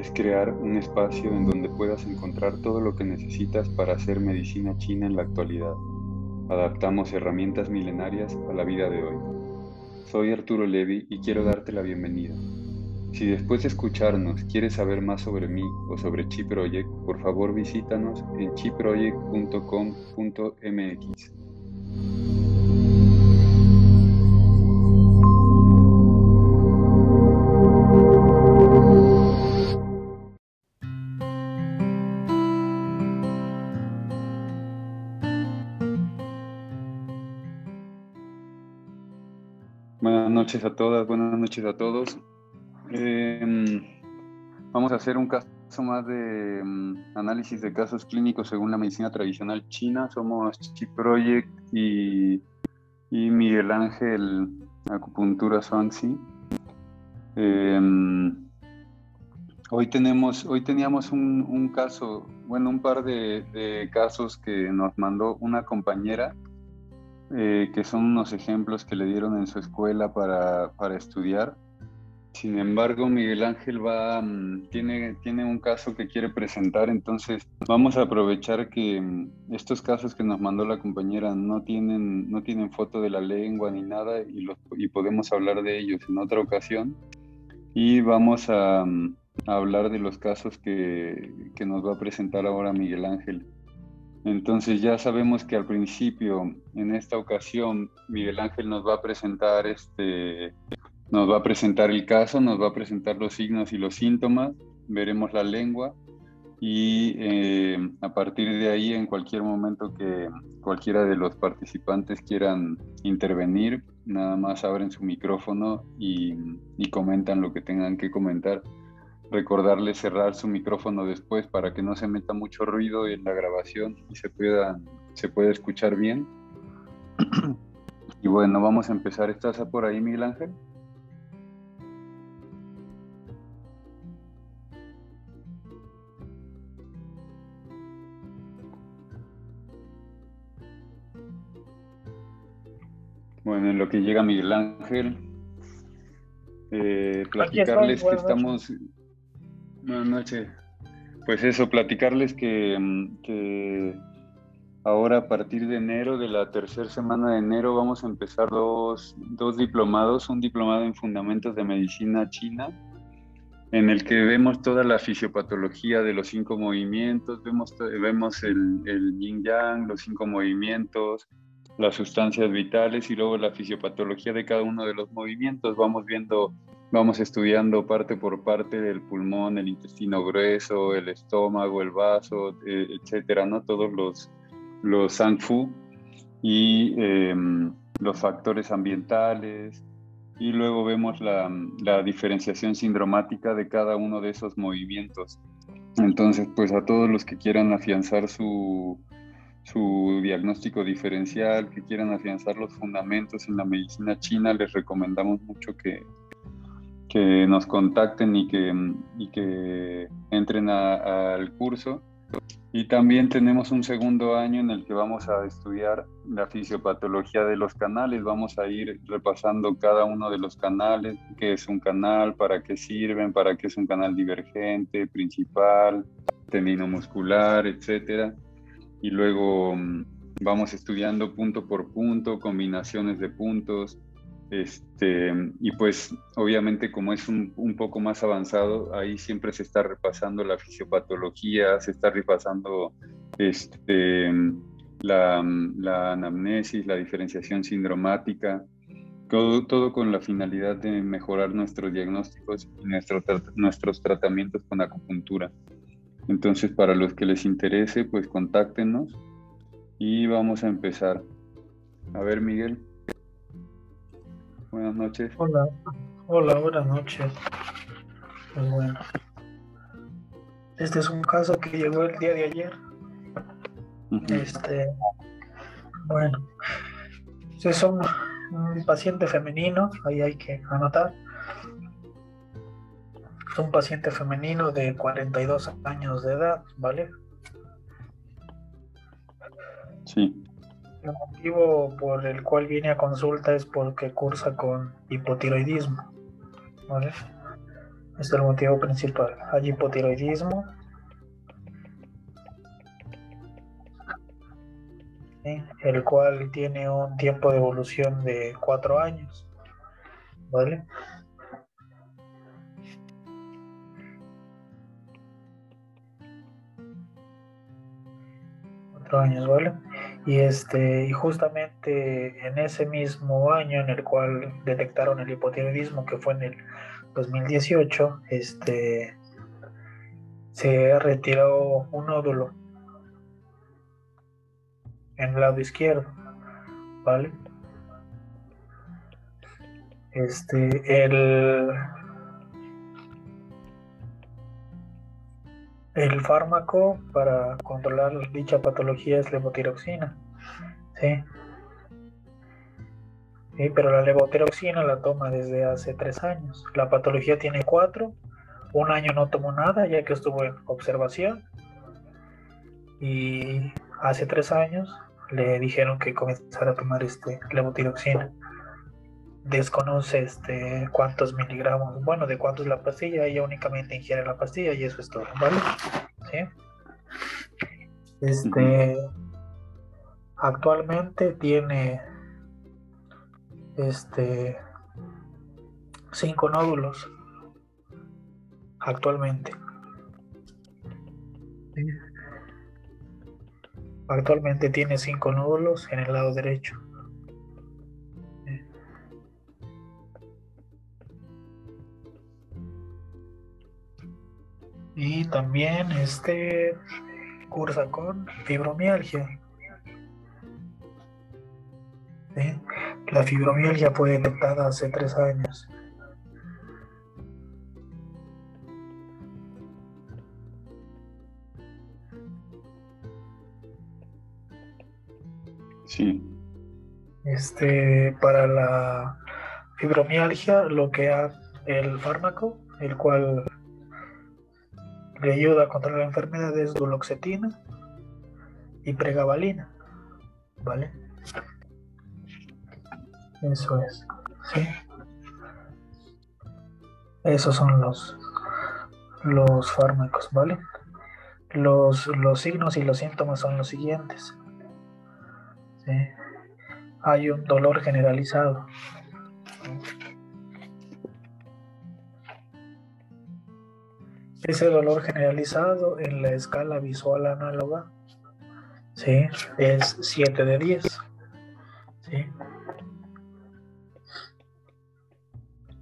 es crear un espacio en donde puedas encontrar todo lo que necesitas para hacer medicina china en la actualidad. Adaptamos herramientas milenarias a la vida de hoy. Soy Arturo Levi y quiero darte la bienvenida. Si después de escucharnos quieres saber más sobre mí o sobre Chi Project, por favor visítanos en chiproject.com.mx. noches a todas, buenas noches a todos. Em, vamos a hacer un caso más de em, análisis de casos clínicos según la medicina tradicional china. Somos Chi Project y, y Miguel Ángel Acupuntura Swansea. Em, hoy, tenemos, hoy teníamos un, caso, bueno, un par de, casos que nos mandó una compañera eh, que son unos ejemplos que le dieron en su escuela para, para estudiar. Sin embargo, Miguel Ángel va, mm, tiene, tiene un caso que quiere presentar, entonces vamos a aprovechar que mm, estos casos que nos mandó la compañera no tienen, no tienen foto de la lengua ni nada y, los, y podemos hablar de ellos en otra ocasión. Y vamos a, mm, a hablar de los casos que, que nos va a presentar ahora Miguel Ángel. Entonces ya sabemos que al principio, en esta ocasión, Miguel Ángel nos va a presentar este nos va a presentar el caso, nos va a presentar los signos y los síntomas, veremos la lengua y eh, a partir de ahí en cualquier momento que cualquiera de los participantes quieran intervenir, nada más abren su micrófono y, comentan lo que tengan que comentar. Recordarles cerrar su micrófono después para que no se meta mucho ruido en la grabación y se pueda, se pueda escuchar bien. y bueno, vamos a empezar. ¿Estás por ahí, Miguel Ángel? Bueno, en lo que llega Miguel Ángel, eh, platicarles que estamos... Buenas noches. Pues eso, platicarles que, mm, que, ahora a partir de enero, de la tercera semana de enero, vamos a empezar dos, dos diplomados, un diplomado en Fundamentos de Medicina China, en el que vemos toda la fisiopatología de los cinco movimientos, vemos, vemos el, el yin yang, los cinco movimientos, las sustancias vitales y luego la fisiopatología de cada uno de los movimientos. Vamos viendo, vamos estudiando parte por parte del pulmón, el intestino grueso, el estómago, el vaso, eh, etcétera, ¿no? Todos los, los Fu y em, los factores ambientales. Y luego vemos la, la diferenciación sindromática de cada uno de esos movimientos. Entonces, pues a todos los que quieran afianzar su, su diagnóstico diferencial, que quieran afianzar los fundamentos en la medicina china, les recomendamos mucho que, que nos contacten y que, y que entren al curso. Y también tenemos un segundo año en el que vamos a estudiar la fisiopatología de los canales. Vamos a ir repasando cada uno de los canales, qué es un canal, para qué sirven, para qué es un canal divergente, principal, muscular, etcétera y luego mm, vamos estudiando punto por punto, combinaciones de puntos, este, y pues obviamente como es un, poco más avanzado, ahí siempre se está repasando la fisiopatología, se está repasando este, la, la anamnesis, la diferenciación sindromática, todo, todo, con la finalidad de mejorar nuestros diagnósticos y nuestro, nuestros tratamientos con acupuntura. Entonces, para los que les interese, pues contáctenos y vamos a empezar. A ver, Miguel. Buenas noches. Hola, hola, buenas noches. Pues bueno, este es un caso que llegó el día de ayer. Este, bueno, es un paciente femenino, ahí hay que anotar es un paciente femenino de 42 años de edad, ¿vale? Sí. El motivo por el cual viene a consulta es porque cursa con hipotiroidismo, ¿vale? es el motivo principal. Hay hipotiroidismo. el cual tiene un tiempo de evolución de cuatro años. ¿Vale? Cuatro años, ¿vale? Y este, y justamente en ese mismo año en el cual detectaron el hipotiroidismo, que fue en el 2018, este, se retiró un nódulo en el lado izquierdo, ¿vale? Este, el, el fármaco para controlar dicha patología es levotiroxina, ¿sí? pero la levotiroxina la toma desde hace tres años. La patología tiene cuatro. Un año no tomó nada ya que estuvo en observación. Y hace tres años le dijeron que comenzara a tomar este levotiroxina. Desconoce este cuántos miligramos, bueno, de cuánto es la pastilla, ella únicamente ingiere la pastilla y eso es todo, ¿vale? ¿Sí? Este actualmente tiene este cinco nódulos actualmente. Actualmente tiene cinco nódulos en el lado derecho. Y también este cursa con fibromialgia. La fibromialgia fue detectada hace tres años. Sí. Este, para la fibromialgia, lo que hace el fármaco, el cual le ayuda a controlar la enfermedad es duloxetina y pregabalina, ¿vale? Eso es. Sí. Esos son los, los fármacos, ¿vale? Los, los signos y los síntomas son los siguientes. Hay un dolor generalizado. Ese dolor generalizado en la escala visual análoga ¿sí? es 7 de 10. ¿sí?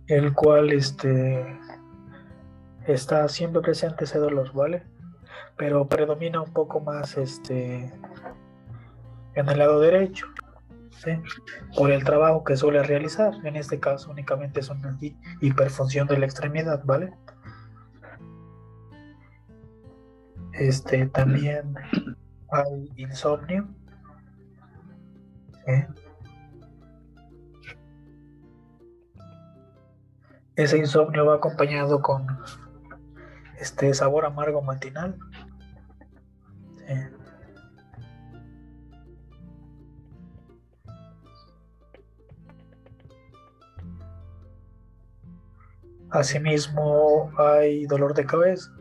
el cual este, está siempre presente ese dolor, ¿vale? Pero predomina un poco más este, en el lado derecho, ¿sí? por el trabajo que suele realizar. En este caso únicamente es una hiperfunción de la extremidad, ¿vale? Este, también hay insomnio. ¿sí? Ese insomnio va acompañado con este sabor amargo matinal. Asimismo hay dolor de cabeza.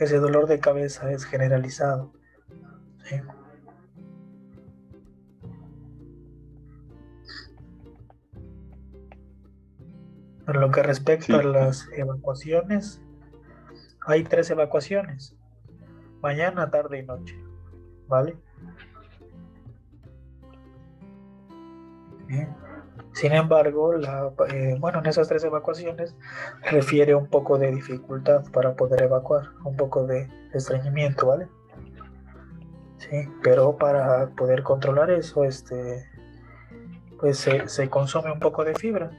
Ese dolor de cabeza es generalizado. En lo que respecta a las evacuaciones, hay tres evacuaciones, mañana, tarde y noche, ¿vale? Sin embargo, eh, bueno, en esas tres evacuaciones refiere un poco de dificultad para poder evacuar, un poco de estreñimiento, ¿vale? Sí, pero para poder controlar eso, este, pues se, se consume un poco de fibra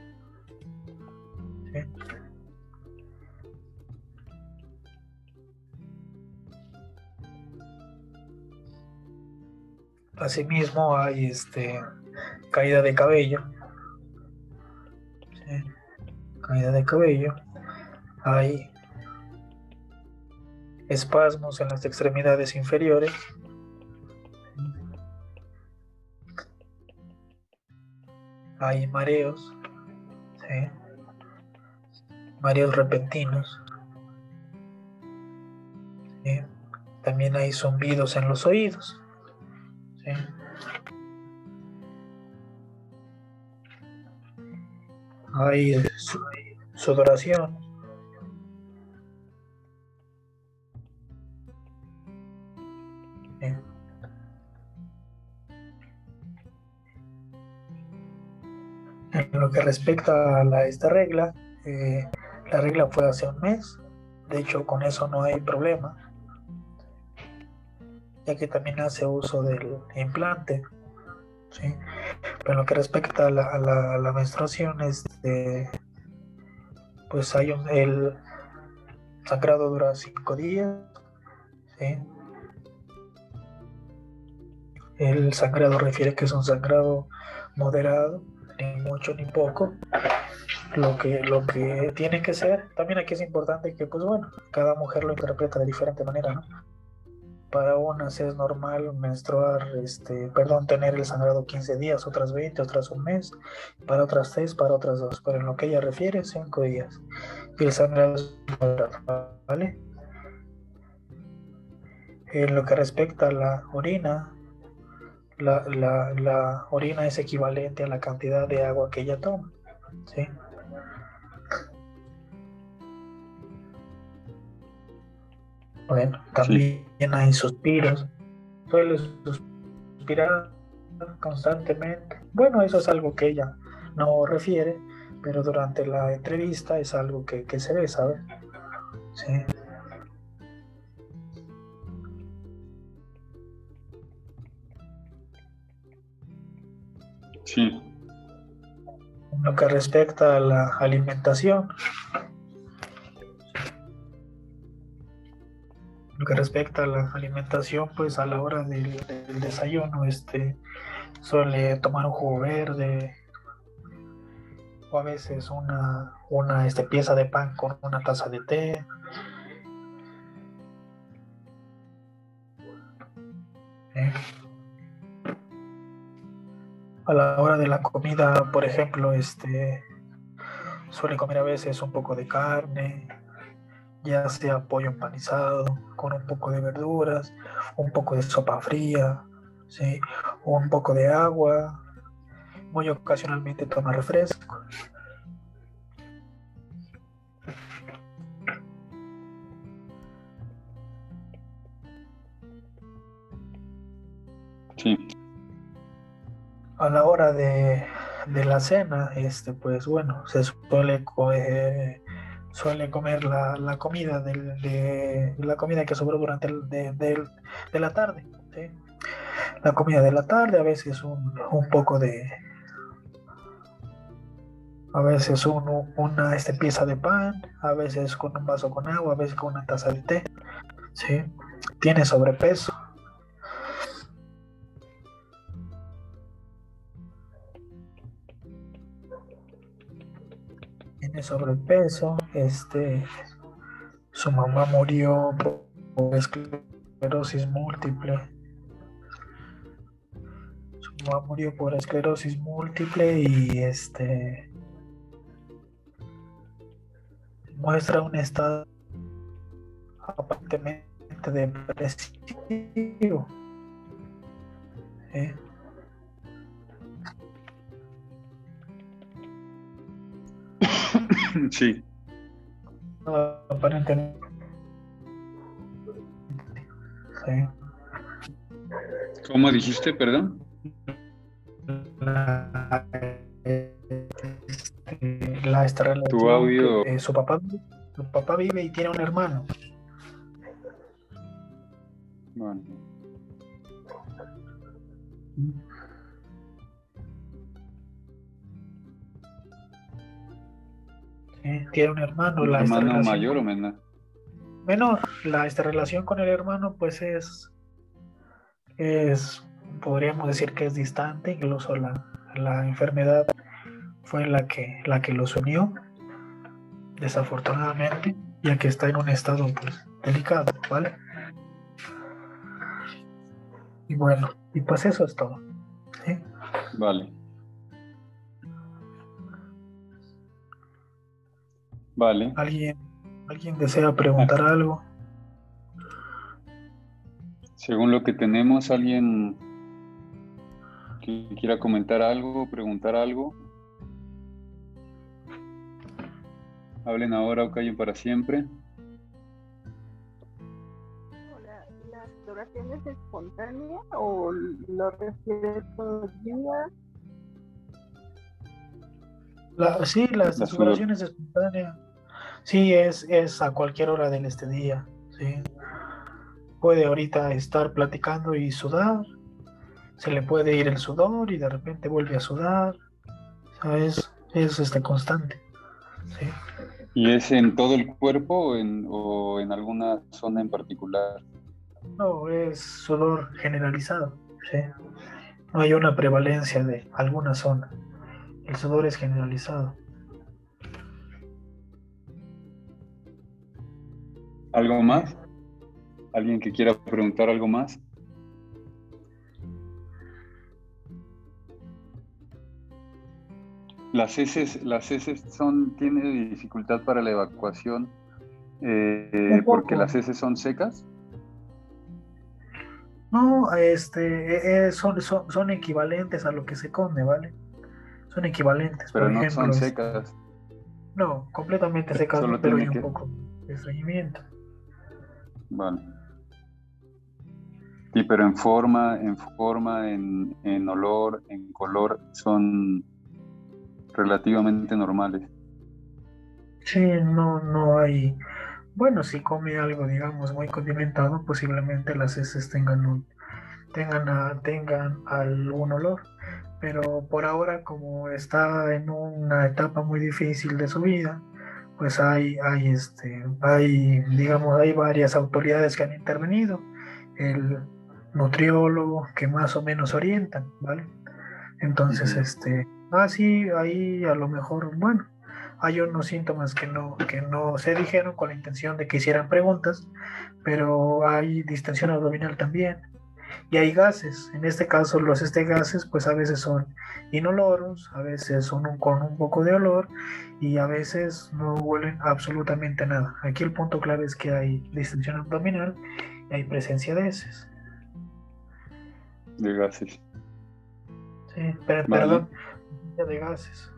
Asimismo hay este caída de cabello. Caída de cabello. Hay espasmos en las extremidades inferiores. Hay mareos. mareos repentinos. También hay zumbidos en los oídos. Hay sudoración. En lo que respecta a esta regla, eh, la regla fue hace un mes, de hecho con eso no hay problema, ya que también hace uso del implante. ¿sí? Pero en lo que respecta a la, menstruación, este, pues hay un, el sangrado dura cinco días. El sangrado refiere que es un sangrado moderado, ni mucho ni poco. Lo que, lo que tiene que ser, también aquí es importante que, pues bueno, cada mujer lo interpreta de diferente manera, ¿no? Para unas es normal menstruar, este, perdón, tener el sangrado 15 días, otras 20, otras un mes, para otras 6, para otras 2, pero en lo que ella refiere, 5 días. Y el sangrado es ¿vale? En lo que respecta a la orina, la, la, la orina es equivalente a la cantidad de agua que ella toma, ¿sí? Bueno, también hay suspiros. Suele suspirar constantemente. Bueno, eso es algo que ella no refiere, pero durante la entrevista es algo que, se ve, ¿sabes? Sí. Sí. lo que respecta a la alimentación, lo que respecta a la alimentación, pues a la hora del, desayuno, este suele tomar un jugo verde o a veces una, una este, pieza de pan con una taza de té. ¿Eh? A la hora de la comida, por ejemplo, este suele comer a veces un poco de carne, ya sea pollo empanizado con un poco de verduras, un poco de sopa fría, ¿sí? un poco de agua, muy ocasionalmente toma refresco. Sí. A la hora de, de la cena, este, pues bueno, se suele coger suele comer la, comida de la comida que sobró durante el, de, la tarde. La comida de la tarde, a veces un, poco de. A veces una este, pieza de pan, a veces con un vaso con agua, a veces con una taza de té. ¿sí? Tiene sobrepeso, sobrepeso, este, su mamá murió por esclerosis múltiple. Su mamá murió por esclerosis múltiple y este muestra un estado aparentemente depresivo. ¿eh? Sí. aparentemente. Sí. ¿Cómo dijiste, perdón? La, la esta tu audio. su papá, su papá vive y tiene un hermano. Bueno. Tiene un hermano. la hermano mayor o menor? Menor. La, esta relación con el hermano pues es, es, podríamos decir que es distante, incluso la, la enfermedad fue la que, la que los unió, desafortunadamente, ya que está en un estado pues, delicado, ¿vale? Y bueno, y pues eso es todo. Vale. Vale. ¿Alguien, ¿alguien desea preguntar ah. algo? Según lo que tenemos, ¿alguien que quiera comentar algo, preguntar algo? Hablen ahora o callen para siempre. Hola, ¿la exploración es espontánea o lo refiere todos los días? Sí, la, exploración es espontánea. Sí, es, es a cualquier hora del este día. Sí. Puede ahorita estar platicando y sudar. Se le puede ir el sudor y de repente vuelve a sudar. es, es este, constante. Sí. ¿Y es en todo el cuerpo o en, o en alguna zona en particular? No, es sudor generalizado. ¿sí? No hay una prevalencia de alguna zona. El sudor es generalizado. ¿Algo más? ¿Alguien que quiera preguntar algo más? Las heces, las heces son, tiene dificultad para la evacuación eh, porque las heces son secas. No, este, eh, son, son, equivalentes a lo que se come, ¿vale? Son equivalentes. Pero no son secas. No, completamente secas, pero hay un poco de estreñimiento. Vale. Sí, pero en forma, en forma, en, en olor, en color, son relativamente normales. Sí, no, no hay. Bueno, si come algo, digamos, muy condimentado, posiblemente las heces tengan un, tengan, tengan algún olor. Pero por ahora, como está en una etapa muy difícil de su vida, pues hay, hay este, hay, digamos, hay varias autoridades que han intervenido. El nutriólogo que más o menos orientan, ¿vale? Entonces, este, ah, sí, ahí a lo mejor, bueno, hay unos síntomas que no, que no se dijeron con la intención de que hicieran preguntas, pero hay distensión abdominal también. Y hay gases, en este caso los este gases pues a veces son inoloros, a veces son con un poco de olor y a veces no huelen absolutamente nada. Aquí el punto clave es que hay distensión abdominal y hay presencia de heces. De gases. Sí, perdón, de gases.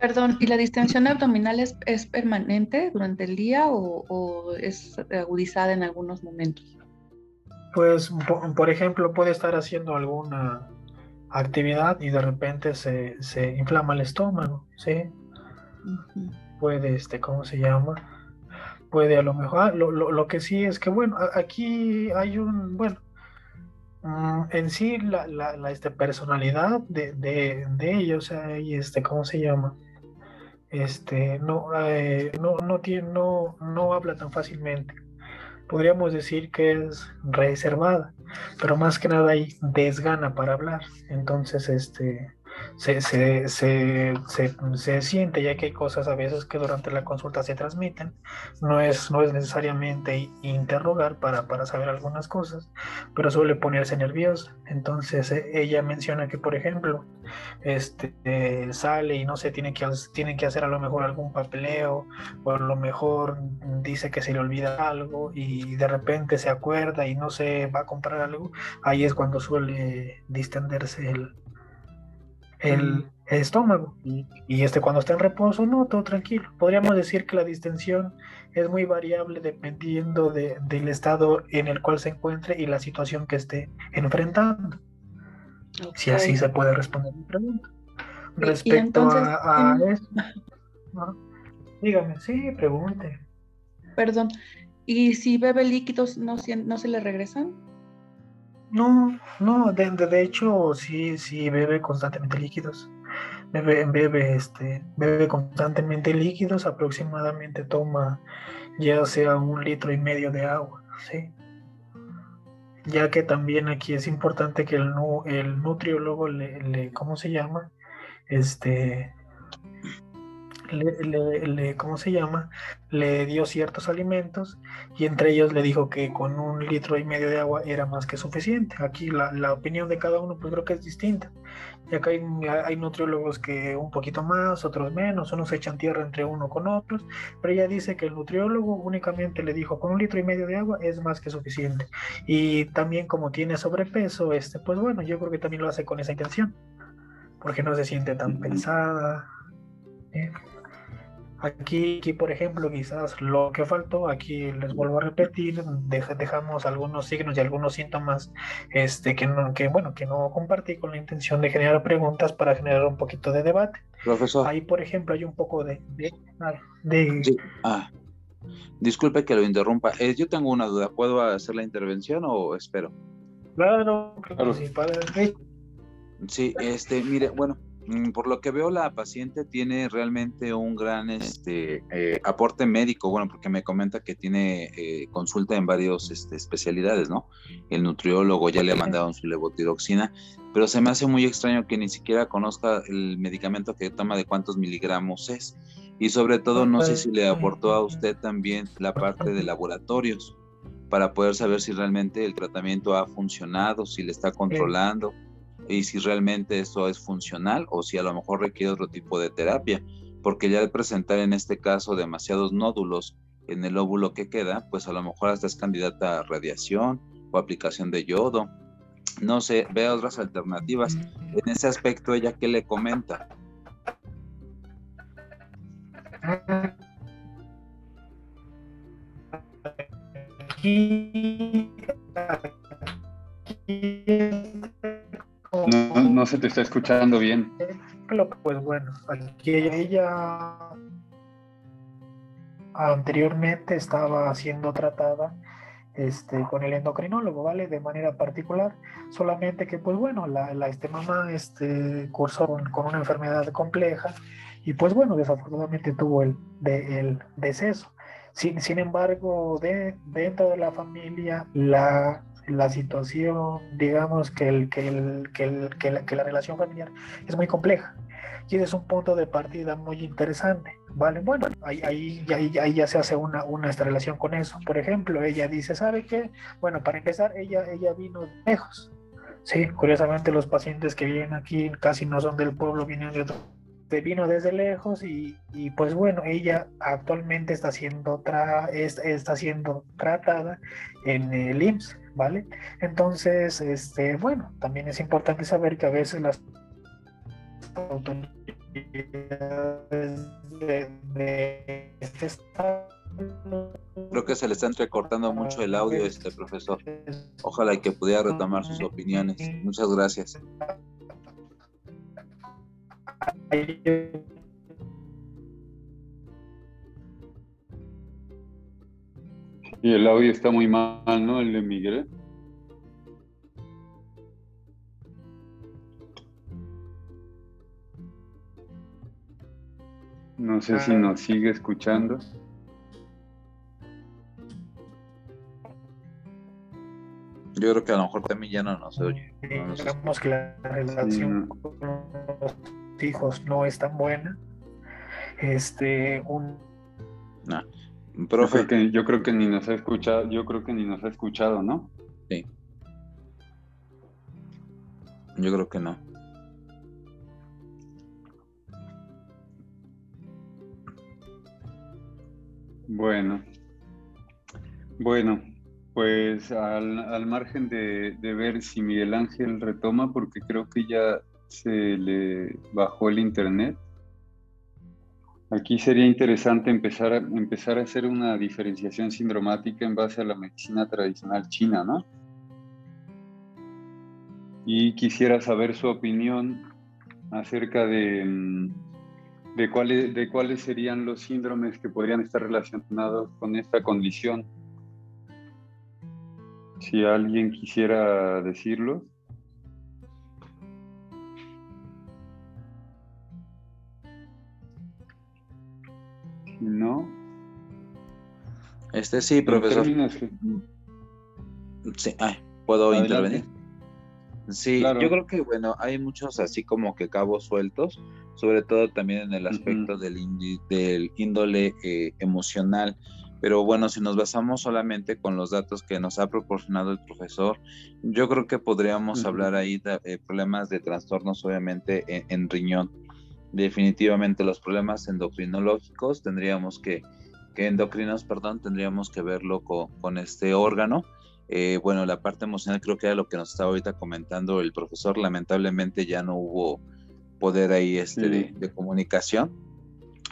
Perdón, ¿y la distensión abdominal es, es permanente durante el día o, es agudizada en algunos momentos? Pues, por, ejemplo, puede estar haciendo alguna actividad y de repente se, se inflama el estómago, ¿sí? Puede, este, ¿cómo se llama? Puede a lo mejor, ah, lo, lo, lo, que sí es que, bueno, aquí hay un, bueno, Mm, en sí la, la, este, personalidad de, de, de ellos, este, ¿cómo se llama? Este, no, eh, no, no, tiene, no, no habla tan fácilmente. Podríamos decir que es reservada, pero más que nada hay desgana para hablar. Entonces, este, se, se, se, se, siente, ya que hay cosas a veces que durante la consulta se transmiten. No es, no es necesariamente interrogar para, para saber algunas cosas, pero suele ponerse nerviosa. Entonces e, ella menciona que, por ejemplo, este, sale y no sé, tiene que, tiene que hacer a lo mejor algún papeleo, o a lo mejor dice que se le olvida algo y de repente se acuerda y no se va a comprar algo. Ahí es cuando suele distenderse el, el, estómago. Y, este cuando está en reposo, no, todo tranquilo. Podríamos decir que la distensión es muy variable dependiendo del estado en el cual se encuentre y la situación que esté enfrentando. Si así se puede responder mi pregunta. Respecto a, eso. Dígame, sí, pregunte. Perdón. ¿Y si bebe líquidos, no, no se le regresan? No, no, de, de, hecho sí, sí bebe constantemente líquidos. Bebe, bebe, este, bebe constantemente líquidos, aproximadamente toma ya sea un litro y medio de agua, ¿sí? Ya que también aquí es importante que el, el nutriólogo le, le ¿cómo se llama? Este, le, ¿cómo se llama? Le dio ciertos alimentos y entre ellos le dijo que con un litro y medio de agua era más que suficiente. Aquí la, la opinión de cada uno pues creo que es distinta. Y acá hay, hay, nutriólogos que un poquito más, otros menos, unos echan tierra entre uno con otros, pero ella dice que el nutriólogo únicamente le dijo con un litro y medio de agua es más que suficiente. Y también como tiene sobrepeso, este, pues bueno, yo creo que también lo hace con esa intención, porque no se siente tan pensada. ¿eh? Aquí, aquí, por ejemplo, quizás lo que faltó, aquí les vuelvo a repetir, dejamos algunos signos y algunos síntomas este, que, no, que, bueno, que no compartí con la intención de generar preguntas para generar un poquito de debate. Profesor. Ahí, por ejemplo, hay un poco de... de, Ah, disculpe que lo interrumpa. Eh, yo tengo una duda. ¿Puedo hacer la intervención o espero? Claro, claro. Sí, para... sí, este, mire, bueno, por lo que veo, la paciente tiene realmente un gran este, eh, aporte médico, bueno, porque me comenta que tiene eh, consulta en varias este, especialidades, ¿no? El nutriólogo ya le ha mandado su levotiroxina, pero se me hace muy extraño que ni siquiera conozca el medicamento que toma de cuántos miligramos es. Y sobre todo, no sé si le aportó a usted también la parte de laboratorios para poder saber si realmente el tratamiento ha funcionado, si le está controlando y si realmente esto es funcional o si a lo mejor requiere otro tipo de terapia, porque ya al presentar en este caso demasiados nódulos en el óvulo que queda, pues a lo mejor hasta es candidata a radiación o aplicación de yodo. No sé, ve otras alternativas. En ese aspecto, ella qué le comenta. No, se te está escuchando bien. Pues bueno, aquí ella anteriormente estaba siendo tratada este, con el endocrinólogo, ¿vale? De manera particular, solamente que, pues bueno, la, este mamá este, cursó con, una enfermedad compleja y pues bueno, desafortunadamente tuvo el, el deceso. Sin, sin embargo, de, dentro de la familia, la la situación, digamos que, el, que, el, que, el, que, la, que la relación familiar es muy compleja. Y ese es un punto de partida muy interesante, ¿vale? Bueno, ahí, ahí, ahí, ahí ya se hace una, una esta relación con eso. Por ejemplo, ella dice, ¿sabe qué? Bueno, para empezar, ella, ella vino lejos. Sí, curiosamente los pacientes que vienen aquí casi no son del pueblo, vienen de otro vino desde lejos y, y, pues bueno, ella actualmente está siendo, tra está siendo tratada en el IMSS, ¿vale? Entonces, este, bueno, también es importante saber que a veces las autoridades de, este estado Creo que se le está entrecortando mucho el audio este profesor. Ojalá y que pudiera retomar sus opiniones. Muchas gracias. Y el audio está muy mal, ¿no? El de Miguel. No sé si nos sigue escuchando. Yo creo que a lo mejor también ya no nos oye. Digamos que la relación con los hijos no es tan buena. Este, un. No. Profe. Yo creo, que, ni nos ha escuchado, yo creo que ni nos ha escuchado, ¿no? Sí. Yo creo que no. Bueno, bueno, pues al, margen de, de, ver si Miguel Ángel retoma, porque creo que ya se le bajó el internet, Aquí sería interesante empezar a, empezar a hacer una diferenciación sindromática en base a la medicina tradicional china, ¿no? Y quisiera saber su opinión acerca de, mm, de, cuáles, de cuáles serían los síndromes que podrían estar relacionados con esta condición. Si alguien quisiera decirlo. ¿No? Este sí, profesor. Sí, ¿puedo intervenir? Sí, yo creo que, bueno, hay muchos así como que cabos sueltos, sobre todo también en el aspecto del, del, índole eh, emocional. Pero bueno, si nos basamos solamente con los datos que nos ha proporcionado el profesor, yo creo que podríamos hablar ahí de eh, problemas de trastornos, obviamente, en, riñón. Definitivamente los problemas endocrinológicos tendríamos que, que endocrinos, perdón, tendríamos que verlo con, con este órgano. Eh, bueno, la parte emocional creo que era lo que nos estaba ahorita comentando el profesor. Lamentablemente ya no hubo poder ahí este, de, comunicación,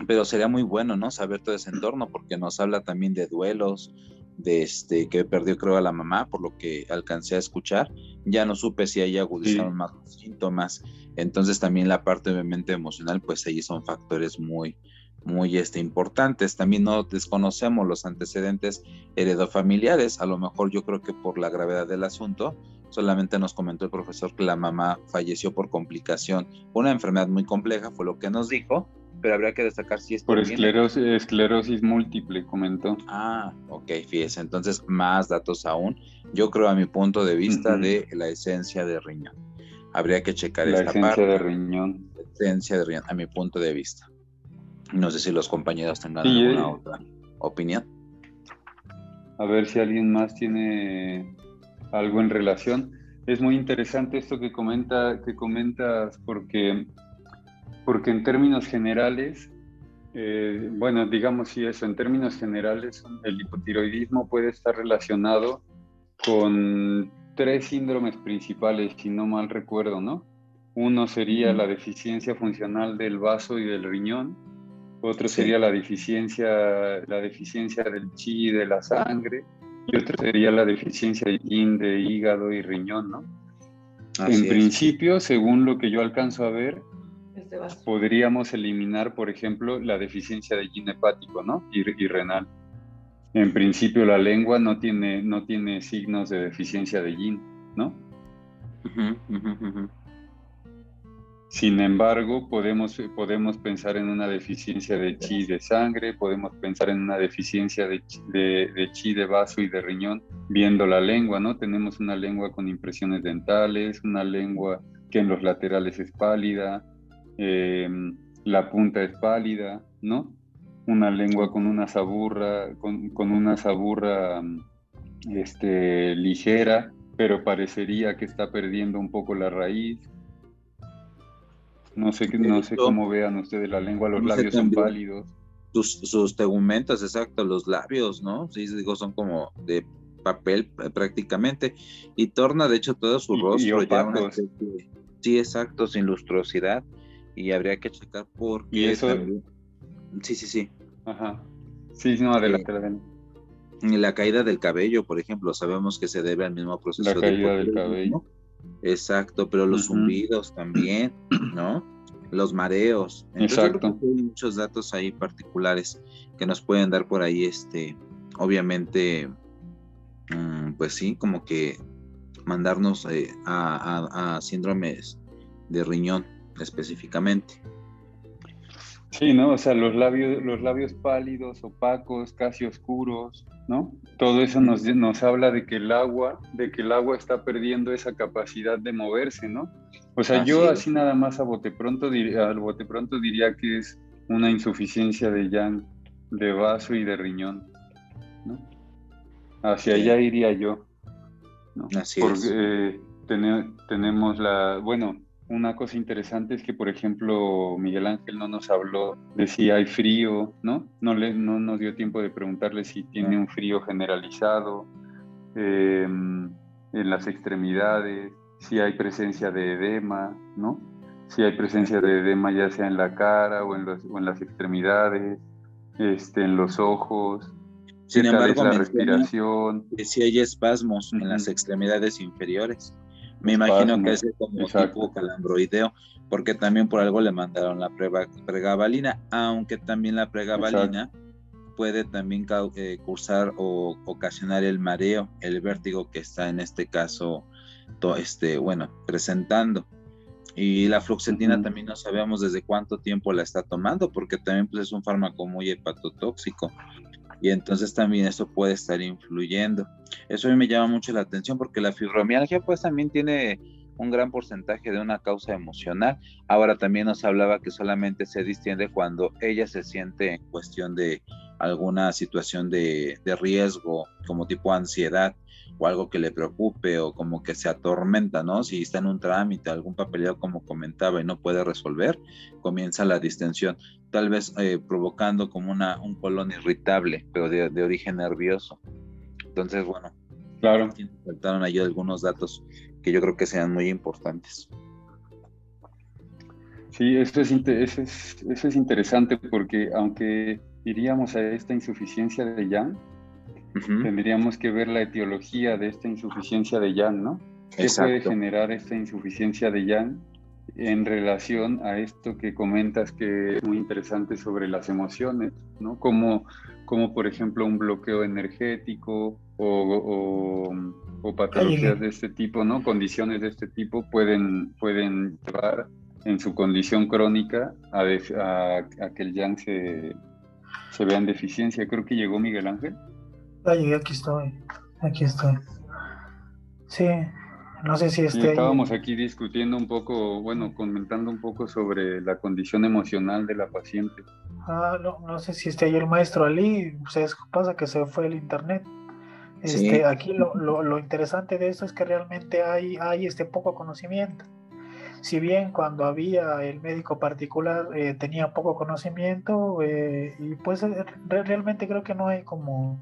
pero sería muy bueno, ¿no? Saber todo ese entorno porque nos habla también de duelos, de este que perdió creo a la mamá, por lo que alcancé a escuchar. Ya no supe si ahí agudizaron más síntomas. Entonces también la parte obviamente emocional, pues ahí son factores muy, muy este, importantes. También no desconocemos los antecedentes heredofamiliares. A lo mejor yo creo que por la gravedad del asunto, solamente nos comentó el profesor que la mamá falleció por complicación. Una enfermedad muy compleja fue lo que nos dijo, pero habría que destacar si es por esclerosis, esclerosis, múltiple, comentó. Ah, ok, fíjese. Entonces, más datos aún. Yo creo a mi punto de vista de la esencia de riñón. Habría que checar la esta esencia de riñón. La esencia de riñón, a mi punto de vista. No sé si los compañeros tengan alguna eh. otra opinión. A ver si alguien más tiene algo en relación. Es muy interesante esto que comenta, que comentas, porque, porque en términos generales, eh, bueno, digamos si eso, en términos generales, el hipotiroidismo puede estar relacionado con tres síndromes principales, si no mal recuerdo, ¿no? Uno sería la deficiencia funcional del vaso y del riñón, otro sería la deficiencia, la deficiencia del chi de la sangre, y otro sería la deficiencia de yin de hígado y riñón, ¿no? en principio, según lo que yo alcanzo a ver, podríamos eliminar, por ejemplo, la deficiencia de yin hepático, ¿no? Y, renal. En principio, la lengua no tiene, no tiene signos de deficiencia de yin, ¿no? Sin embargo, podemos, podemos pensar en una deficiencia de chi de sangre, podemos pensar en una deficiencia de, de, chi de vaso y de riñón, viendo la lengua, ¿no? Tenemos una lengua con impresiones dentales, una lengua que en los laterales es pálida, em, la punta es pálida, ¿no? Una lengua con una saburra, con, con una saburra este, ligera, pero parecería que está perdiendo un poco la raíz no sé, no sé cómo vean ustedes la lengua, los labios son pálidos. Sus, sus tegumentos, exacto, los labios, ¿no? Sí, digo, son como de papel eh, prácticamente. Y torna, de hecho, todo su rostro ya una Sí, exacto, sin lustrosidad. Y habría que checar por qué. ¿Y eso? Sí, sí, sí. Ajá. Sí, no, adelante, eh, Y la caída del cabello, por ejemplo, sabemos que se debe al mismo proceso. La caída del cabello. Exacto, pero los zumbidos también, ¿no? Los mareos. Exacto. hay muchos datos ahí particulares que nos pueden dar por ahí, este, obviamente, mm, pues sí, como que mandarnos eh, a, a síndromes de riñón específicamente. Sí, ¿no? O sea, los labios, los labios pálidos, opacos, casi oscuros, ¿no? Todo eso nos, nos habla de que el agua, de que el agua está perdiendo esa capacidad de moverse, ¿no? O sea, yo así nada más a bote pronto diría, al bote pronto diría que es una insuficiencia de yang, de vaso y de riñón, ¿no? Hacia allá iría yo, ¿no? Así Porque eh, tenemos la, bueno, una cosa interesante es que, por ejemplo, Miguel Ángel no nos habló de si hay frío, ¿no? No, le, no nos dio tiempo de preguntarle si tiene un frío generalizado em, en las extremidades, si hay presencia de edema, ¿no? Si hay presencia de edema ya sea en la cara o en, los, o en las extremidades, este, en los ojos. Sin embargo, la respiración. si hay espasmos en las extremidades inferiores. Me imagino que es como tipo calambroideo, porque también por algo le mandaron la prueba pregabalina, aunque también la pregabalina puede también eh, cursar o ocasionar el mareo, el vértigo que está en este caso, este, bueno, presentando. Y la fluoxetina también no sabemos desde cuánto tiempo la está tomando, porque también pues, es un fármaco muy hepatotóxico y entonces también eso puede estar influyendo. Eso a mí me llama mucho la atención porque la fibromialgia pues también tiene un gran porcentaje de una causa emocional. Ahora también nos hablaba que solamente se distiende cuando ella se siente en cuestión de alguna situación de, de riesgo, como tipo ansiedad o algo que le preocupe o como que se atormenta, ¿no? Si está en un trámite, algún papeleo como comentaba y no puede resolver, comienza la distensión, tal vez eh, provocando como una, un colon irritable, pero de, de origen nervioso. Entonces, bueno, claro. faltaron ahí algunos datos que yo creo que sean muy importantes. Sí, esto es, eso es, eso es interesante porque aunque iríamos a esta insuficiencia de Yang, tendríamos que ver la etiología de esta insuficiencia de Yang, ¿no? ¿Qué puede generar esta insuficiencia de Yang en relación a esto que comentas que es muy interesante sobre las emociones, ¿no? Como, como por ejemplo un bloqueo energético o, o, patologías de este tipo, ¿no? Condiciones de este tipo pueden, pueden llevar en su condición crónica a, a, que el yang se, se vea en deficiencia. Creo que llegó Miguel Ángel. Ah, llegué, aquí estoy. Aquí estoy. Sí, no sé si esté. estábamos aquí discutiendo un poco, bueno, comentando un poco sobre la condición emocional de la paciente. Ah, no, no sé si esté ahí el maestro Ali. Se pasa que se fue el internet. Este, Aquí lo, lo, lo, interesante de esto es que realmente hay, hay este poco conocimiento. Si bien cuando había el médico particular eh, tenía poco conocimiento, eh, y pues eh, realmente creo que no hay como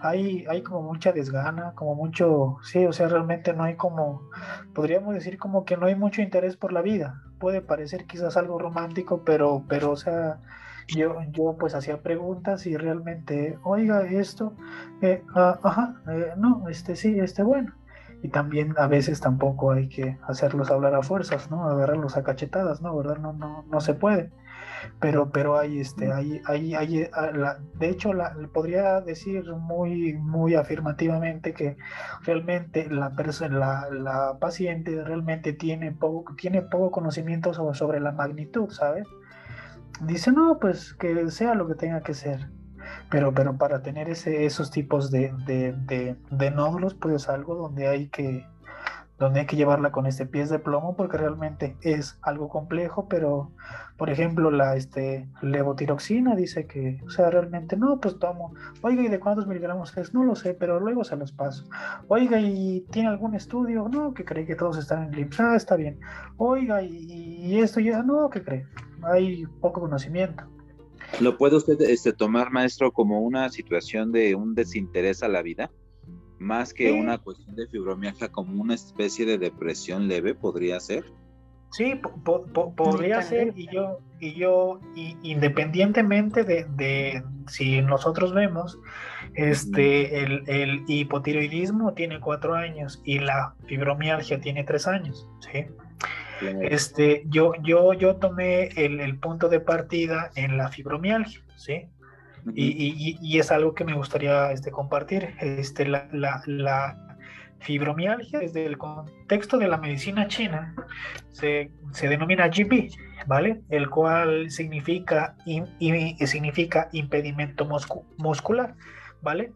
hay, hay como mucha desgana, como mucho, sí, o sea, realmente no hay como, podríamos decir como que no hay mucho interés por la vida. Puede parecer quizás algo romántico, pero, pero, o sea, yo, yo pues hacía preguntas y realmente, oiga, esto, eh, ah, ajá, eh, no, este sí, este bueno. Y también a veces tampoco hay que hacerlos hablar a fuerzas, ¿no? Agarrarlos a cachetadas, ¿no? ¿Verdad? No, no, no se puede pero, pero hay, este, hay, hay, hay la, de hecho, la, podría decir muy, muy afirmativamente que realmente la, la, la paciente realmente tiene poco, tiene poco conocimiento sobre, sobre la magnitud, ¿sabes? Dice, no, pues que sea lo que tenga que ser. Pero, pero para tener ese, esos tipos de, de, de, de nódulos, pues algo donde hay que, donde hay que llevarla con este pies de plomo porque realmente es algo complejo, pero por ejemplo la este, levotiroxina dice que, o sea, realmente no, pues tomo, oiga, ¿y de cuántos miligramos es? No lo sé, pero luego se los paso. Oiga, ¿y tiene algún estudio? No, que cree que todos están en GLIMS. Ah, está bien. Oiga, ¿y, esto ya? No, que cree? Hay poco conocimiento. ¿Lo puede usted este, tomar, maestro, como una situación de un desinterés a la vida? Más que una cuestión de fibromialgia como una especie de depresión leve, podría ser. Sí, podría ser y yo y yo independientemente de, si nosotros vemos este el, el, hipotiroidismo tiene cuatro años y la fibromialgia tiene tres años, sí. Este, yo, yo, yo tomé el, el, punto de partida en la fibromialgia, ¿sí? Y, es algo que me gustaría este, compartir. Este, la, la, fibromialgia, desde el contexto de la medicina china, se, denomina GP, ¿vale? El cual significa, significa impedimento muscular, ¿vale?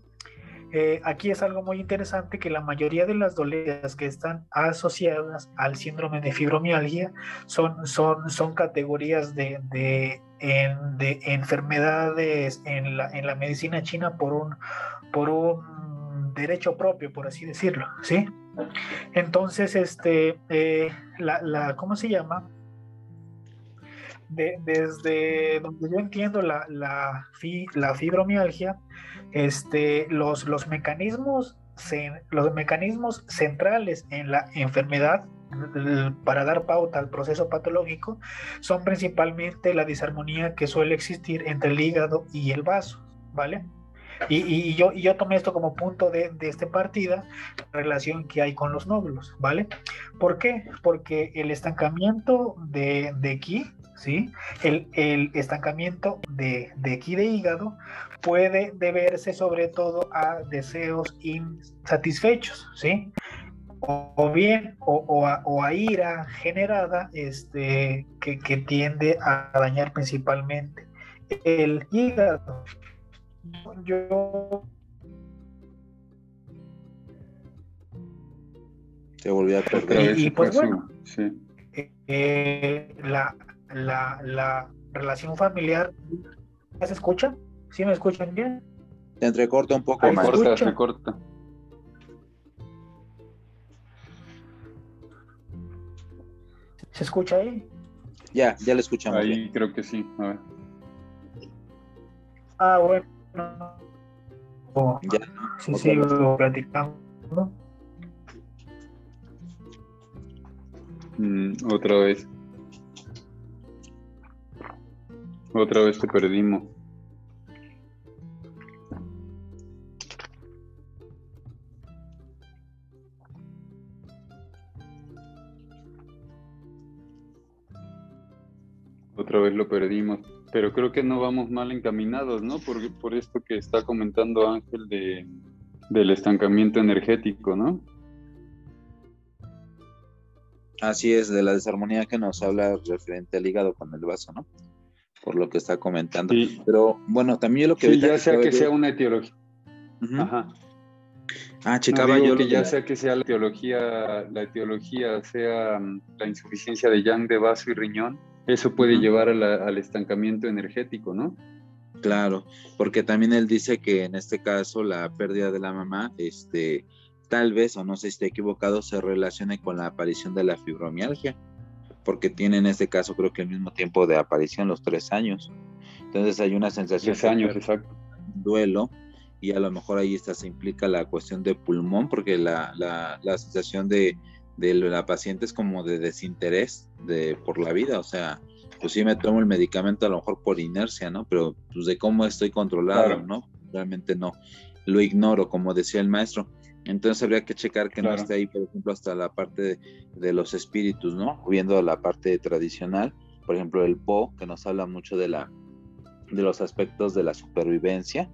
Eh, aquí es algo muy interesante que la mayoría de las dolencias que están asociadas al síndrome de fibromialgia son, son, son categorías de, de, de enfermedades en la, en la, medicina china por un, por un derecho propio, por así decirlo, ¿sí? Entonces, este, eh, la, la, ¿cómo se llama? desde donde yo entiendo la, la, la fibromialgia, este, los, los, mecanismos, los mecanismos centrales en la enfermedad para dar pauta al proceso patológico son principalmente la disarmonía que suele existir entre el hígado y el vaso, ¿vale? Y, yo, yo tomé esto como punto de, de esta partida, la relación que hay con los nódulos, ¿vale? ¿Por qué? Porque el estancamiento de, de aquí ¿sí? El, estancamiento de, de, aquí de hígado puede deberse sobre todo a deseos insatisfechos, ¿sí? O, bien, o, a, ira generada este, que, que tiende a dañar principalmente el hígado. Yo Se volvió a perder. Y, pues bueno, eh, la, la, la relación familiar, ¿se escucha? ¿Sí me escuchan bien? Se entrecorta un poco más. Corta, se corta. ¿Se escucha ahí? Ya, ya lo escuchamos. Ahí creo que sí. A ver. Ah, bueno. ya, sí, sigo platicando. Mm, otra vez. Otra vez te perdimos. Otra vez lo perdimos, pero creo que no vamos mal encaminados, ¿no? Por, por esto que está comentando Ángel de, del estancamiento energético, ¿no? Así es, de la desarmonía que nos habla referente al hígado con el vaso, ¿no? Por lo que está comentando. Pero bueno, también lo que... Sí, ya sea que sea una etiología. Ajá. Ah, checaba yo que ya sea que sea la etiología, la etiología sea mm, la insuficiencia de yang de vaso y riñón, eso puede llevar al estancamiento energético, ¿no? Claro, porque también él dice que en este caso la pérdida de la mamá, este, tal vez, o no sé si estoy equivocado, se relacione con la aparición de la fibromialgia, porque tiene en este caso creo que el mismo tiempo de aparición, los tres años. Entonces hay una sensación tres años, exacto. duelo, y a lo mejor ahí está, se implica la cuestión de pulmón, porque la, la, la sensación de de la paciente es como de desinterés de, por la vida, o sea, pues sí me tomo el medicamento a lo mejor por inercia, ¿no? Pero pues de cómo estoy controlado, ¿no? Realmente no, lo ignoro, como decía el maestro. Entonces habría que checar que no esté ahí, por ejemplo, hasta la parte de, los espíritus, ¿no? Viendo la parte tradicional, por ejemplo, el Po, que nos habla mucho de la de los aspectos de la supervivencia,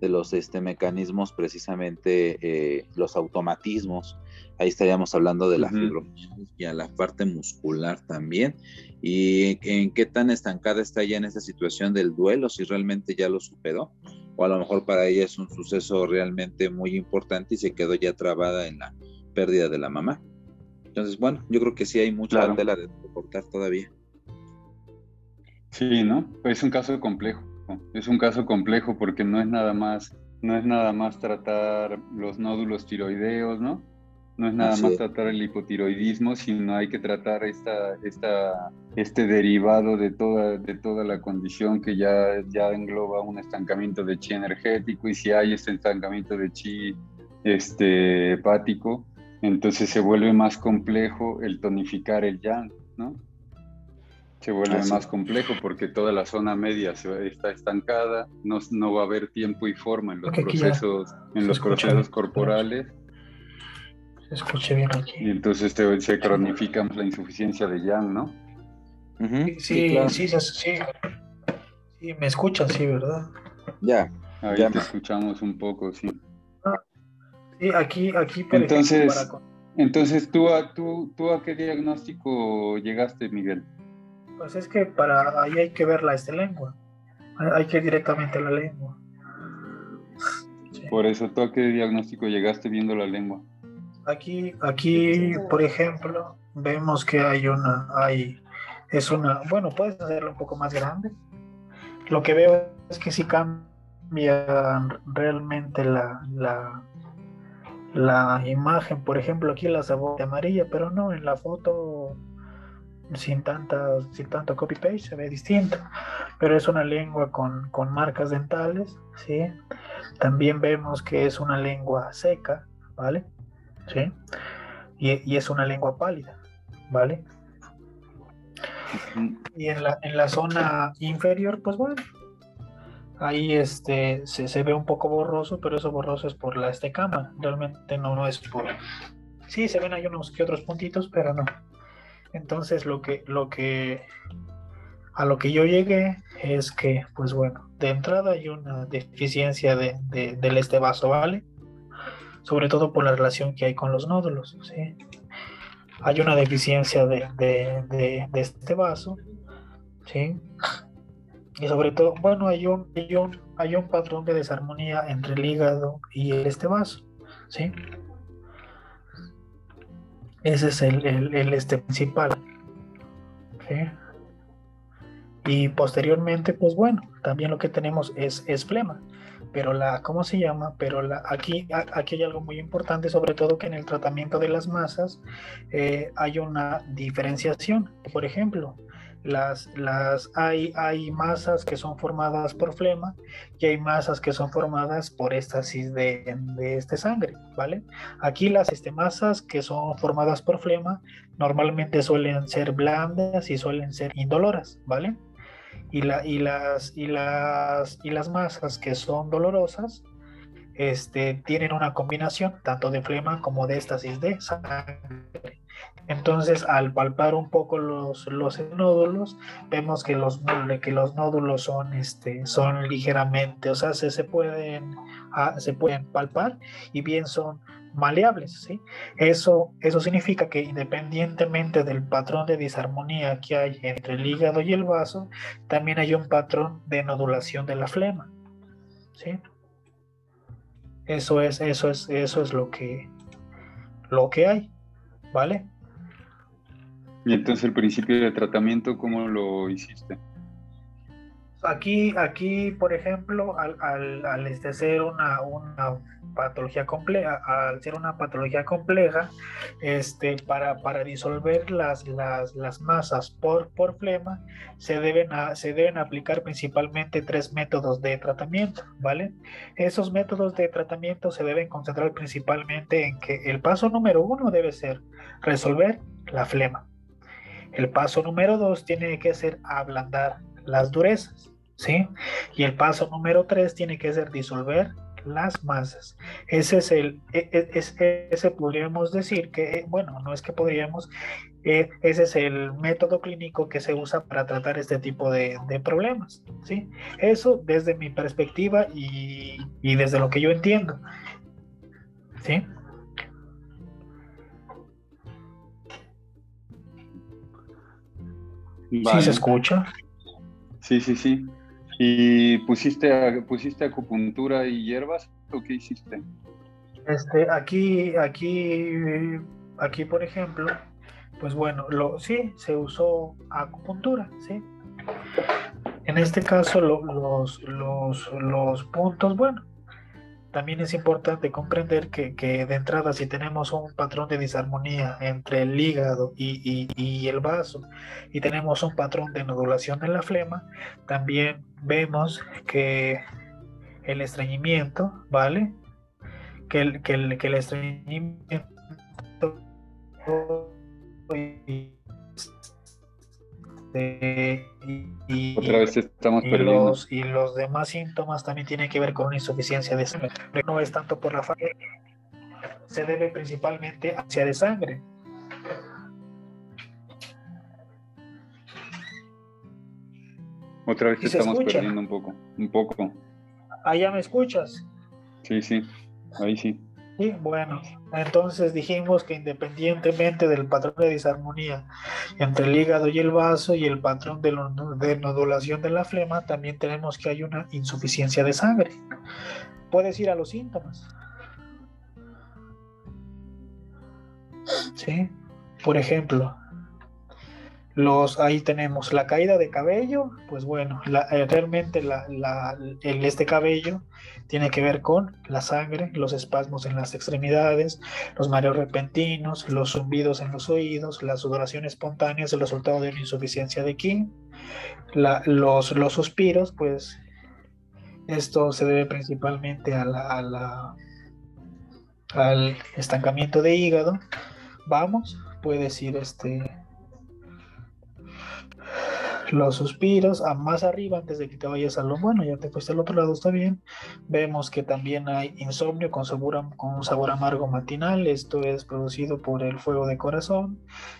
de los este, mecanismos precisamente, eh, los automatismos, ahí estaríamos hablando de la fibromialgia, la parte muscular también, y en qué tan estancada está ya en esa situación del duelo, si realmente ya lo superó, o a lo mejor para ella es un suceso realmente muy importante y se quedó ya trabada en la pérdida de la mamá. Entonces, bueno, yo creo que sí hay mucha tela de cortar todavía. Sí, ¿no? Es un caso complejo. Es un caso complejo porque no es nada más, no es nada más tratar los nódulos tiroideos, ¿no? No es nada más tratar el hipotiroidismo, sino hay que tratar esta, esta, este derivado de toda, de toda la condición que ya, ya engloba un estancamiento de chi energético y si hay este estancamiento de chi este, hepático, entonces se vuelve más complejo el tonificar el yang, ¿no? se vuelve más complejo porque toda la zona media está estancada, no, no va a haber tiempo y forma en los procesos, en los procesos corporales. Se escuche bien aquí. Y entonces se cronifica la insuficiencia de Yang, ¿no? sí, sí, sí, sí, sí, me escuchan, sí, ¿verdad? Ya. Ahí ya te escuchamos un poco, sí. Ah, sí, aquí, aquí. entonces, entonces ¿tú, a, tú, ¿tú a qué diagnóstico llegaste, Miguel? Pues es que para ahí hay que ver la este lengua. Hay que ir directamente a la lengua. Por eso, ¿tú a qué diagnóstico llegaste viendo la lengua? Aquí, aquí, por ejemplo, vemos que hay una, hay, es una, bueno, puedes hacerlo un poco más grande. Lo que veo es que sí cambia realmente la, la, la imagen. Por ejemplo, aquí la sabor amarilla, pero no, en la foto sin, tanta, sin tanto copy-paste, se ve distinto, pero es una lengua con, marcas dentales, ¿sí? También vemos que es una lengua seca, ¿vale? ¿Sí? Y, es una lengua pálida, ¿vale? Y en la, en la zona inferior, pues bueno, ahí este, se, ve un poco borroso, pero eso borroso es por la estecama, realmente no, no es por... Sí, se ven ahí unos que otros puntitos, pero no. Entonces lo que, lo que, a lo que yo llegué es que, pues bueno, de entrada hay una deficiencia de, del este vaso, ¿vale? Sobre todo por la relación que hay con los nódulos, ¿sí? Hay una deficiencia de, de este vaso, ¿sí? Y sobre todo, bueno, hay un, hay un, hay un patrón de desarmonía entre el hígado y este vaso, ¿sí? Ese es el, el, este principal. Y posteriormente, pues bueno, también lo que tenemos es, es flema. Pero la, ¿cómo se llama? Pero la, aquí, aquí hay algo muy importante, sobre todo que en el tratamiento de las masas eh, hay una diferenciación. Por ejemplo, las, las, hay, hay masas que son formadas por flema y hay masas que son formadas por éstasis de, de este sangre, ¿vale? Aquí las este, masas que son formadas por flema normalmente suelen ser blandas y suelen ser indoloras, ¿vale? Y, la, y, las, y, las, y las masas que son dolorosas este, tienen una combinación tanto de flema como de éstasis de sangre. Entonces, al palpar un poco los, los nódulos, vemos que los, que los nódulos son, este, son ligeramente, o sea, se, se, pueden, ah, se pueden palpar y bien son maleables. ¿sí? Eso, eso significa que independientemente del patrón de disarmonía que hay entre el hígado y el vaso, también hay un patrón de nodulación de la flema. ¿sí? Eso es, eso es, eso es lo que, lo que hay, ¿vale? Y entonces el principio de tratamiento, ¿cómo lo hiciste? Aquí, aquí, por ejemplo, al, al, al este, ser una, una patología compleja, al ser una patología compleja, este, para, para disolver las, las, las masas por, por flema, se deben, se deben aplicar principalmente tres métodos de tratamiento, ¿vale? Esos métodos de tratamiento se deben concentrar principalmente en que el paso número uno debe ser resolver la flema. El paso número dos tiene que ser ablandar las durezas, ¿sí? Y el paso número tres tiene que ser disolver las masas. Ese es el, e, e, es, ese podríamos decir que, bueno, no es que podríamos, eh, ese es el método clínico que se usa para tratar este tipo de, de problemas, ¿sí? Eso desde mi perspectiva y, y desde lo que yo entiendo, ¿sí? ¿Sí se escucha? Sí, sí, sí. ¿Y pusiste, pusiste acupuntura y hierbas o qué hiciste? Este, aquí, aquí, aquí, por ejemplo, pues bueno, lo, sí, se usó acupuntura, sí. En este caso, los, los, los puntos, bueno, también es importante comprender que, de entrada si tenemos un patrón de disarmonía entre el hígado y, el vaso y tenemos un patrón de nodulación en la flema, también vemos que el estreñimiento, ¿vale? Que el, que el, que el estreñimiento y, Otra vez estamos perdiendo. Los, y los demás síntomas también tienen que ver con una insuficiencia de sangre. No es tanto por la fatiga, se debe principalmente hacia de sangre. Otra vez estamos perdiendo un poco, un poco. ¿Ahí ya me escuchas? Sí, sí, ahí sí. Sí, bueno, entonces dijimos que independientemente del patrón de disarmonía entre el hígado y el vaso y el patrón de, de nodulación de la flema, también tenemos que hay una insuficiencia de sangre. Puedes ir a los síntomas. ¿Sí? Por ejemplo, los ahí tenemos la caída de cabello, pues bueno, eh, realmente la, el, este cabello tiene que ver con la sangre, los espasmos en las extremidades, los mareos repentinos, los zumbidos en los oídos, la sudoración espontánea es el resultado de una insuficiencia de ki, los, los suspiros, pues esto se debe principalmente a la, al estancamiento de hígado. Vamos, puede decir este los suspiros, a más arriba, antes de que te vayas a lo bueno, ya te fuiste al otro lado, está bien. Vemos que también hay insomnio con sabor, con un sabor amargo matinal, esto es producido por el fuego de corazón.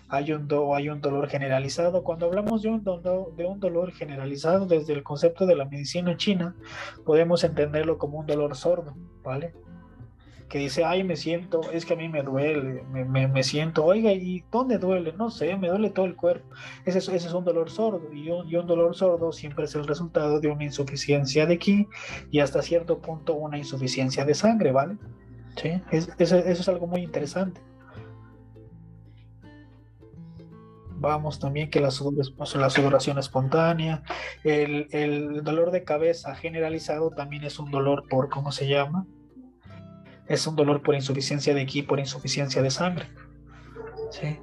Hay un, do, hay un dolor generalizado. Cuando hablamos de un, de un dolor generalizado desde el concepto de la medicina china, podemos entenderlo como un dolor sordo, ¿vale? Que dice, ay, me siento, es que a mí me duele, me, me, siento, oiga, ¿y dónde duele? No sé, me duele todo el cuerpo. Ese es, ese es un dolor sordo y un, y un, dolor sordo siempre es el resultado de una insuficiencia de ki y hasta cierto punto una insuficiencia de sangre, ¿vale? Sí, eso, es algo muy interesante. Vamos también que la, la sudoración espontánea, el, el, dolor de cabeza generalizado también es un dolor por, ¿cómo se llama? Es un dolor por insuficiencia de ki, por insuficiencia de sangre. Sí.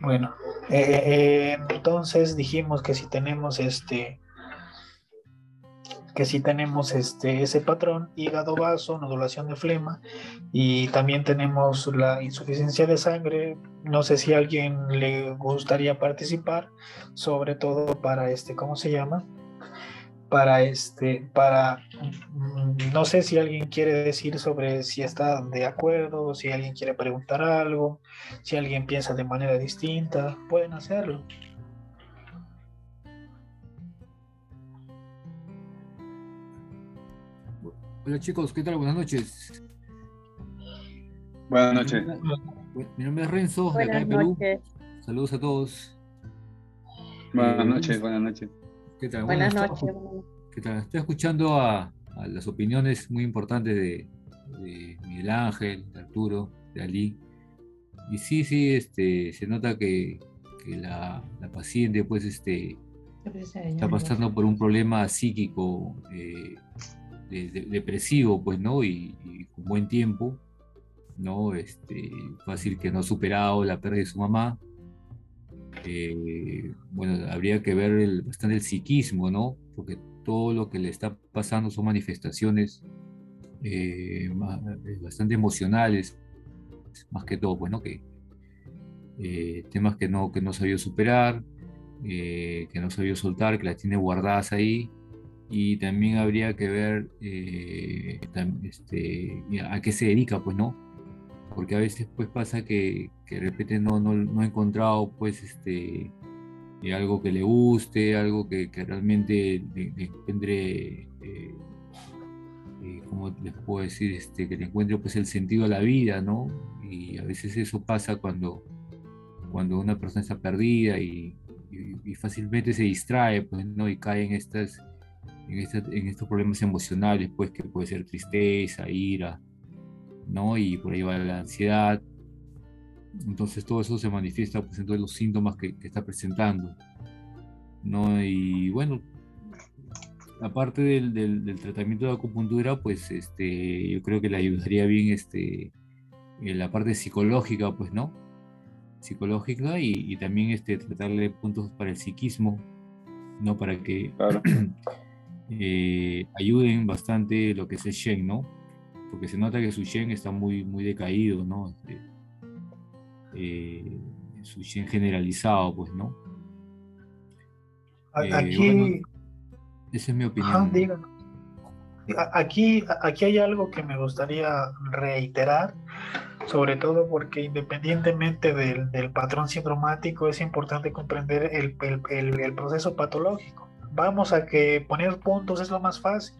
Bueno, eh, eh, entonces dijimos que si tenemos este que si tenemos este, ese patrón, hígado vaso, nodulación de flema y también tenemos la insuficiencia de sangre. No sé si a alguien le gustaría participar, sobre todo para este, ¿cómo se llama? Para este, para, mm, no sé si alguien quiere decir sobre si está de acuerdo, si alguien quiere preguntar algo, si alguien piensa de manera distinta, pueden hacerlo. Hola chicos, ¿qué tal? Buenas noches. Buenas noches. Mi nombre es Renzo, de acá de Perú. Saludos a todos. Buenas eh, noches, buenas noches. ¿Qué tal? Buenas, noches. ¿Qué tal? Estoy escuchando a, las opiniones muy importantes de, Miguel Ángel, de Arturo, de Ali. Y sí, sí, este, se nota que, la, paciente pues este, está pasando por un problema psíquico eh, depresivo, pues, ¿no? Y, con buen tiempo, ¿no? Este, fácil que no ha superado la pérdida de su mamá. Eh, bueno, habría que ver el, bastante el psiquismo, ¿no? Porque todo lo que le está pasando son manifestaciones eh, eh, bastante emocionales, más que todo, pues, que temas que no, que no sabido superar, que no sabido soltar, que las tiene guardadas ahí y también habría que ver eh, este, a qué se dedica, pues, ¿no? Porque a veces pues pasa que, que de repente no, no, no, ha encontrado pues este, eh, algo que le guste, algo que, que realmente le, encuentre, eh, ¿cómo les puedo decir? Este, que le encuentre pues el sentido a la vida, ¿no? Y a veces eso pasa cuando, cuando una persona está perdida y, y, y fácilmente se distrae, pues, ¿no? Y cae en estas este, en, estos problemas emocionales, pues que puede ser tristeza, ira, ¿no? Y por ahí va la ansiedad. Entonces todo eso se manifiesta pues, en todos los síntomas que, está presentando, ¿no? Y bueno, aparte del, del, tratamiento de acupuntura, pues este, yo creo que le ayudaría bien este, en la parte psicológica, pues, ¿no? Psicológica y, y también este, tratarle puntos para el psiquismo, ¿no? Para que Eh, ayuden bastante lo que es el Shen, ¿no? Porque se nota que su Shen está muy, muy decaído, ¿no? Este, eh, su Shen generalizado, pues, ¿no? Eh, aquí. esa es mi opinión. Aquí, aquí hay algo que me gustaría reiterar, sobre todo porque independientemente del, del patrón sindromático, es importante comprender el, el, el proceso patológico vamos a que poner puntos es lo más fácil.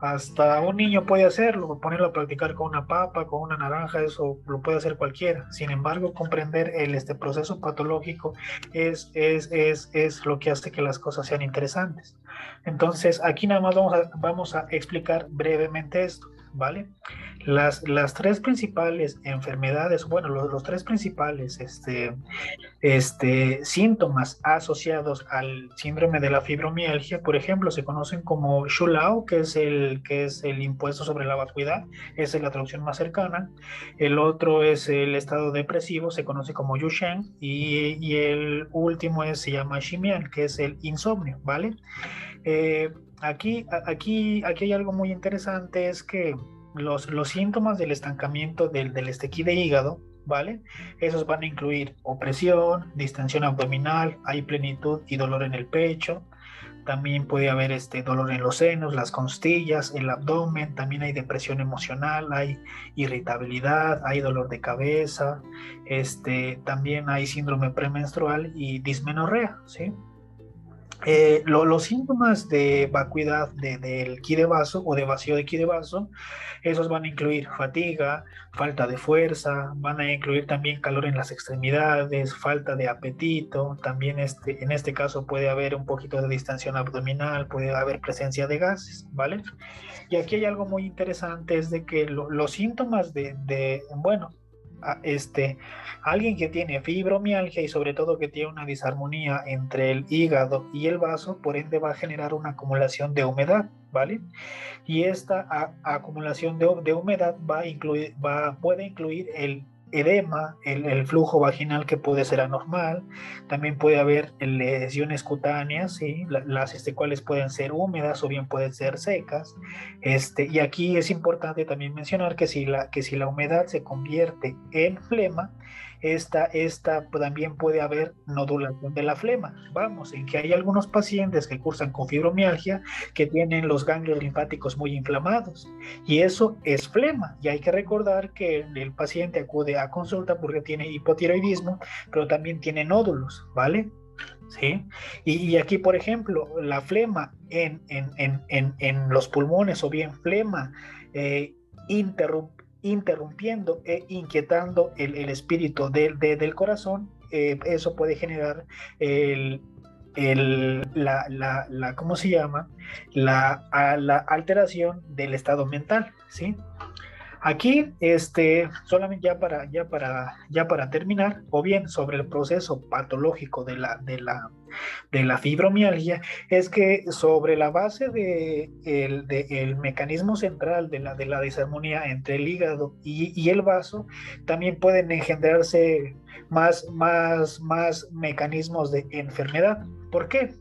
Hasta un niño puede hacerlo, ponerlo a practicar con una papa, con una naranja, eso lo puede hacer cualquiera. Sin embargo, comprender el este proceso patológico es, es, es, es lo que hace que las cosas sean interesantes. Entonces, aquí nada más vamos vamos a explicar brevemente esto, ¿vale? Las, las tres principales enfermedades, bueno, los, tres principales este, este, síntomas asociados al síndrome de la fibromialgia, por ejemplo, se conocen como Shulao, que es el, que es el impuesto sobre la vacuidad, esa es la traducción más cercana. El otro es el estado depresivo, se conoce como Yushen, y, y el último es, se llama Shimian, que es el insomnio, ¿vale? Eh, aquí, aquí, aquí hay algo muy interesante, es que los, los síntomas del estancamiento del, del estequí de hígado, ¿vale? Esos van a incluir opresión, distensión abdominal, hay plenitud y dolor en el pecho. También puede haber este dolor en los senos, las costillas, el abdomen, también hay depresión emocional, hay irritabilidad, hay dolor de cabeza, este, también hay síndrome premenstrual y dismenorrea, ¿sí? Eh, los síntomas de vacuidad del ki de vaso o de vacío de ki de vaso, esos van a incluir fatiga, falta de fuerza, van a incluir también calor en las extremidades, falta de apetito, también este, en este caso puede haber un poquito de distensión abdominal, puede haber presencia de gases, ¿vale? Y aquí hay algo muy interesante, es de que los síntomas de, de, bueno, este, alguien que tiene fibromialgia y sobre todo que tiene una disarmonía entre el hígado y el vaso, por ende va a generar una acumulación de humedad, ¿vale? Y esta acumulación de, de, humedad va a incluir, va, puede incluir el edema, el, flujo vaginal que puede ser anormal, también puede haber lesiones cutáneas, las este, cuales pueden ser húmedas o bien pueden ser secas. Este, y aquí es importante también mencionar que si la, que si la humedad se convierte en flema, esta, esta también puede haber nodulación de la flema. Vamos, en que hay algunos pacientes que cursan con fibromialgia que tienen los ganglios linfáticos muy inflamados y eso es flema. Y hay que recordar que el paciente acude a consulta porque tiene hipotiroidismo, pero también tiene nódulos, ¿vale? ¿Sí? Y, aquí, por ejemplo, la flema en, en, los pulmones o bien flema eh, interrumpiendo e inquietando el, espíritu del corazón, eh, eso puede generar el, la, la, ¿cómo se llama? La, la alteración del estado mental, ¿sí? Aquí, este, solamente ya para, ya para, ya para terminar, o bien sobre el proceso patológico de la, de la, de la fibromialgia, es que sobre la base de el, mecanismo central de la, de la disarmonía entre el hígado y, el vaso, también pueden engendrarse más, más, más mecanismos de enfermedad. ¿Por qué?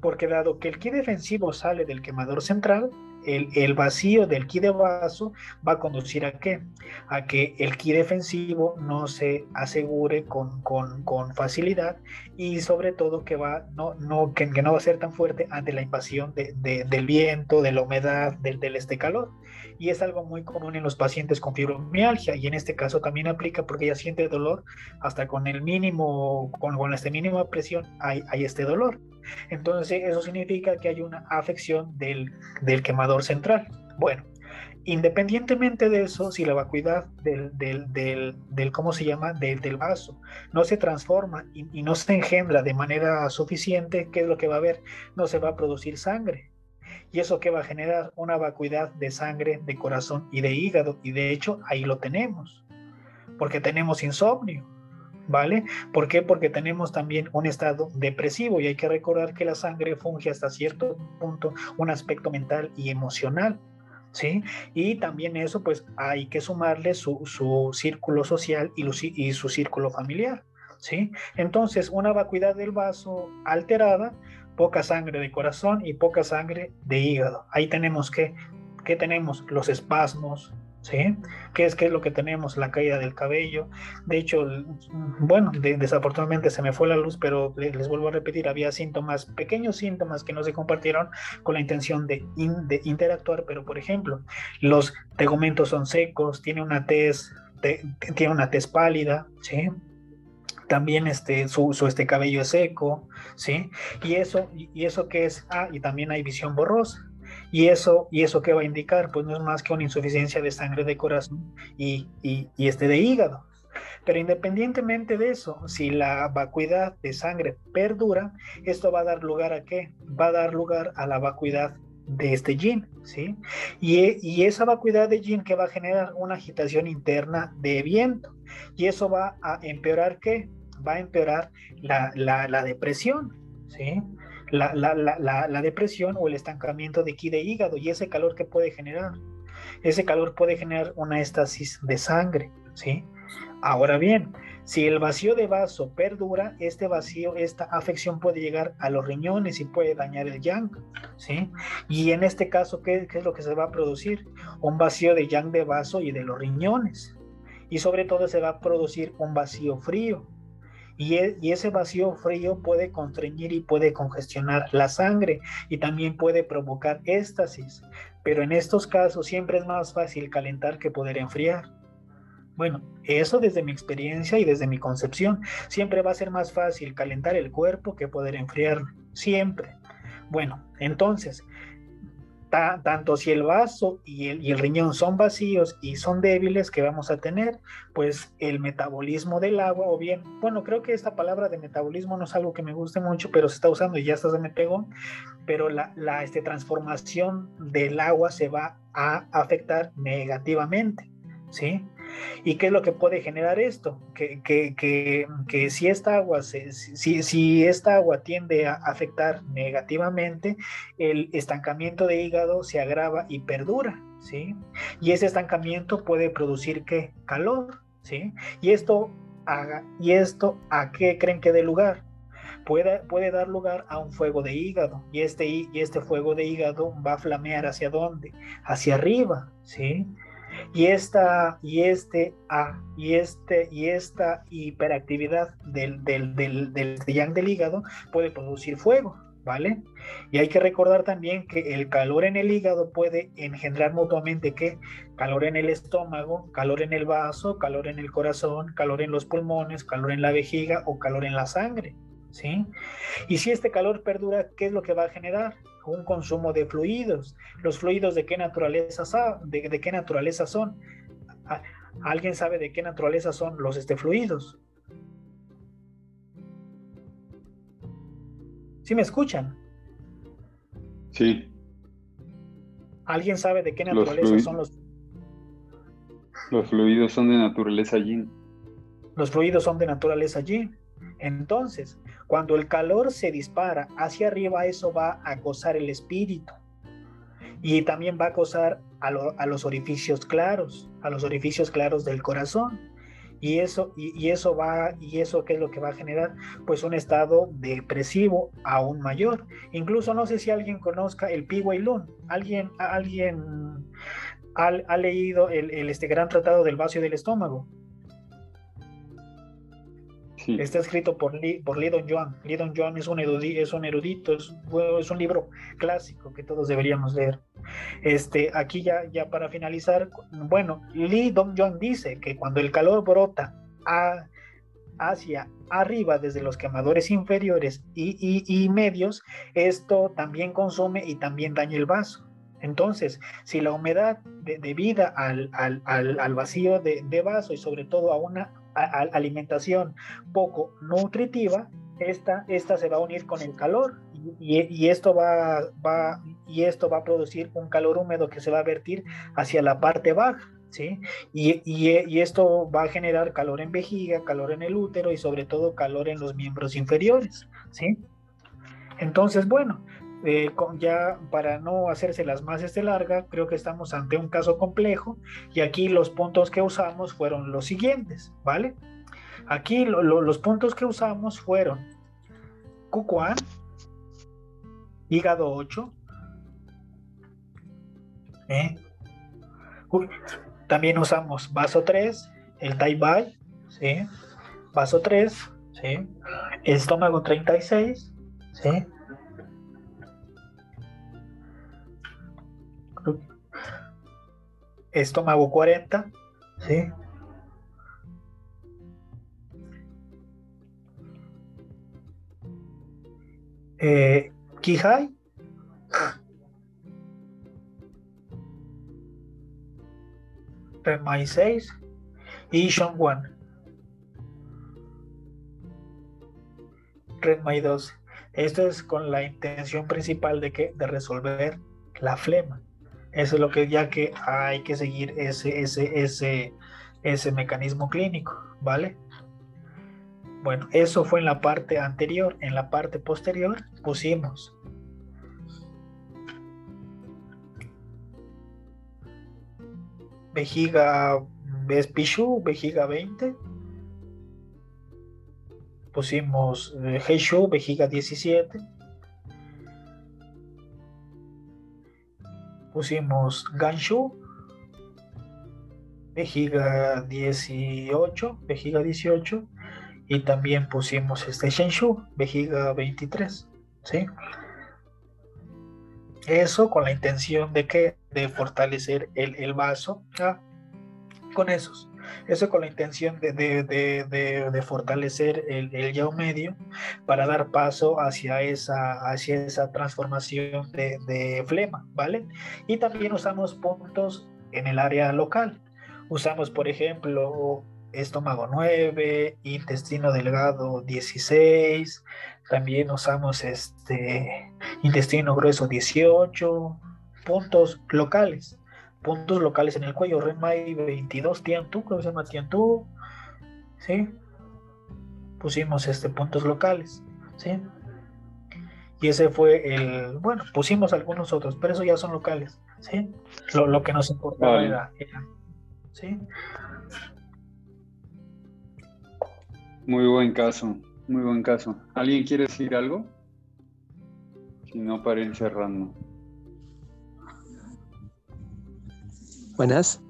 Porque dado que el ki defensivo sale del quemador central, el, vacío del ki de vaso va a conducir a qué? A que el ki defensivo no se asegure con, con, facilidad y sobre todo que, va, no, no, que, no va a ser tan fuerte ante la invasión del viento, de la humedad, del, del este calor. Y es algo muy común en los pacientes con fibromialgia y en este caso también aplica porque ella siente dolor hasta con el mínimo, con, con este mínima presión hay, hay este dolor. Entonces eso significa que hay una afección del, del quemador central. Bueno, independientemente de eso, si la vacuidad del, del, del, ¿cómo se llama?, del, del vaso no se transforma y, y, no se engendra de manera suficiente, ¿qué es lo que va a haber? No se va a producir sangre. ¿Y eso que va a generar? Una vacuidad de sangre, de corazón y de hígado. Y de hecho, ahí lo tenemos, porque tenemos insomnio. ¿vale? ¿Por qué? Porque tenemos también un estado depresivo y hay que recordar que la sangre funge hasta cierto punto un aspecto mental y emocional. ¿Sí? Y también eso, pues hay que sumarle su, su círculo social y, y, su círculo familiar, ¿sí? Entonces, una vacuidad del vaso alterada, poca sangre de corazón y poca sangre de hígado. Ahí tenemos que, ¿qué tenemos? Los espasmos, ¿sí? ¿Qué es, qué es lo que tenemos? La caída del cabello. De hecho, bueno, desafortunadamente se me fue la luz, pero les, vuelvo a repetir, había síntomas, pequeños síntomas que no se compartieron con la intención de, interactuar, pero por ejemplo, los tegumentos son secos, tiene una tez, tiene una tez pálida, ¿sí? También este, su, su, este cabello es seco, ¿sí? Y eso, y eso que es, ah, y también hay visión borrosa, ¿Y eso, ¿Y eso qué va a indicar? Pues no es más que una insuficiencia de sangre de corazón y, y, este de hígado. Pero independientemente de eso, si la vacuidad de sangre perdura, esto va a dar lugar a qué? Va a dar lugar a la vacuidad de este yin, ¿sí? Y, y, esa vacuidad de yin que va a generar una agitación interna de viento. Y eso va a empeorar qué? Va a empeorar la, la, depresión, ¿sí? la, la, depresión o el estancamiento de ki de hígado y ese calor que puede generar. Ese calor puede generar una estasis de sangre, ¿sí? Ahora bien, si el vacío de vaso perdura, este vacío, esta afección puede llegar a los riñones y puede dañar el yang, ¿sí? Y en este caso, ¿qué, es lo que se va a producir? Un vacío de yang de vaso y de los riñones. Y sobre todo se va a producir un vacío frío, e, y, ese vacío frío puede constreñir y puede congestionar la sangre y también puede provocar éstasis. Pero en estos casos siempre es más fácil calentar que poder enfriar. Bueno, eso desde mi experiencia y desde mi concepción, siempre va a ser más fácil calentar el cuerpo que poder enfriarlo. siempre. Bueno, entonces, tanto si el vaso y el, riñón son vacíos y son débiles que vamos a tener, pues el metabolismo del agua, o bien, bueno, creo que esta palabra de metabolismo no es algo que me guste mucho, pero se está usando y ya hasta se me pegó, pero la, la este, transformación del agua se va a afectar negativamente, ¿sí? ¿Y qué es lo que puede generar esto? Que, que, que, si, esta agua se, si, si, esta agua tiende a afectar negativamente, el estancamiento de hígado se agrava y perdura, ¿sí? Y ese estancamiento puede producir ¿qué? Calor, ¿sí? Y esto, haga, ¿y esto a qué creen que dé lugar? Puede, puede, dar lugar a un fuego de hígado y este, y este fuego de hígado va a flamear hacia dónde? Hacia arriba, ¿sí? Y esta y este a y este y esta hiperactividad del del, del, del, del hígado puede producir fuego ¿vale? Y hay que recordar también que el calor en el hígado puede engendrar mutuamente que calor en el estómago, calor en el vaso, calor en el corazón, calor en los pulmones, calor en la vejiga o calor en la sangre, ¿sí? Y si este calor perdura, ¿qué es lo que va a generar? Un consumo de fluidos. ¿Los fluidos de qué naturaleza, de, de qué naturaleza son? ¿Alguien sabe de qué naturaleza son los este, fluidos? ¿Sí me escuchan? Sí. ¿Alguien sabe de qué naturaleza son los Los fluidos son de naturaleza yin. Los fluidos son de naturaleza yin. Entonces, cuando el calor se dispara hacia arriba, eso va a acosar el espíritu. Y también va a acosar a, los orificios claros, a los orificios claros del corazón. Y eso, y, eso va, y eso qué es lo que va a generar, pues un estado depresivo aún mayor. Incluso no sé si alguien conozca el Lun. Alguien, alguien ha, leído el, este gran tratado del vacío del estómago. Está escrito por, Lee, por Lidon Joan. Lidon Joan es un, erudito, es un erudito, es, es, un libro clásico que todos deberíamos leer. Este, aquí ya, ya para finalizar, bueno, Lidon Joan dice que cuando el calor brota hacia arriba desde los quemadores inferiores y, y, medios, esto también consume y también daña el vaso. Entonces, si la humedad debida al, al, al, vacío de, de, vaso y sobre todo a una alimentación poco nutritiva, esta, esta se va a unir con el calor y, y, esto va, va, y esto va a producir un calor húmedo que se va a vertir hacia la parte baja. ¿Sí? Y, y, esto va a generar calor en vejiga, calor en el útero y sobre todo calor en los miembros inferiores, ¿sí? Entonces, bueno, eh, ya para no hacérselas más este larga, creo que estamos ante un caso complejo y aquí los puntos que usamos fueron los siguientes, ¿vale? Aquí los puntos que usamos fueron Cucuán, hígado 8, ¿eh? también usamos vaso 3, el Tai ¿sí? vaso 3, ¿sí? estómago 36, ¿sí? Estómago 40, ¿sí? Eh, Kihai. Remai 6 y Shongwan. Redmai 12. Esto es con la intención principal de que de resolver la flema. Eso es lo que ya que hay que seguir ese, ese, ese, ese mecanismo clínico, ¿vale? Bueno, eso fue en la parte anterior. En la parte posterior pusimos vejiga Vespichu, vejiga 20. Pusimos eh, Heishu, vejiga 17 pusimos Ganshu, vejiga 18, vejiga 18, y también pusimos este Shenshu, vejiga 23, ¿sí? Eso con la intención de que de fortalecer el, vaso con esos. Eso con la intención de, fortalecer el, el yao medio para dar paso hacia esa, transformación de, flema, ¿vale? Y también usamos puntos en el área local. Usamos, por ejemplo, estómago 9, intestino delgado 16, también usamos este intestino grueso 18, puntos locales, puntos locales en el cuello, Renmai 22, Tiantú, creo que se llama Tiantú, ¿sí? Pusimos este puntos locales, ¿sí? Y ese fue el, bueno, pusimos algunos otros, pero eso ya son locales, ¿sí? Lo, que nos importaba era, ¿sí? Muy buen caso, muy buen caso. ¿Alguien quiere decir algo? Si no, para ir cerrando. Buenas.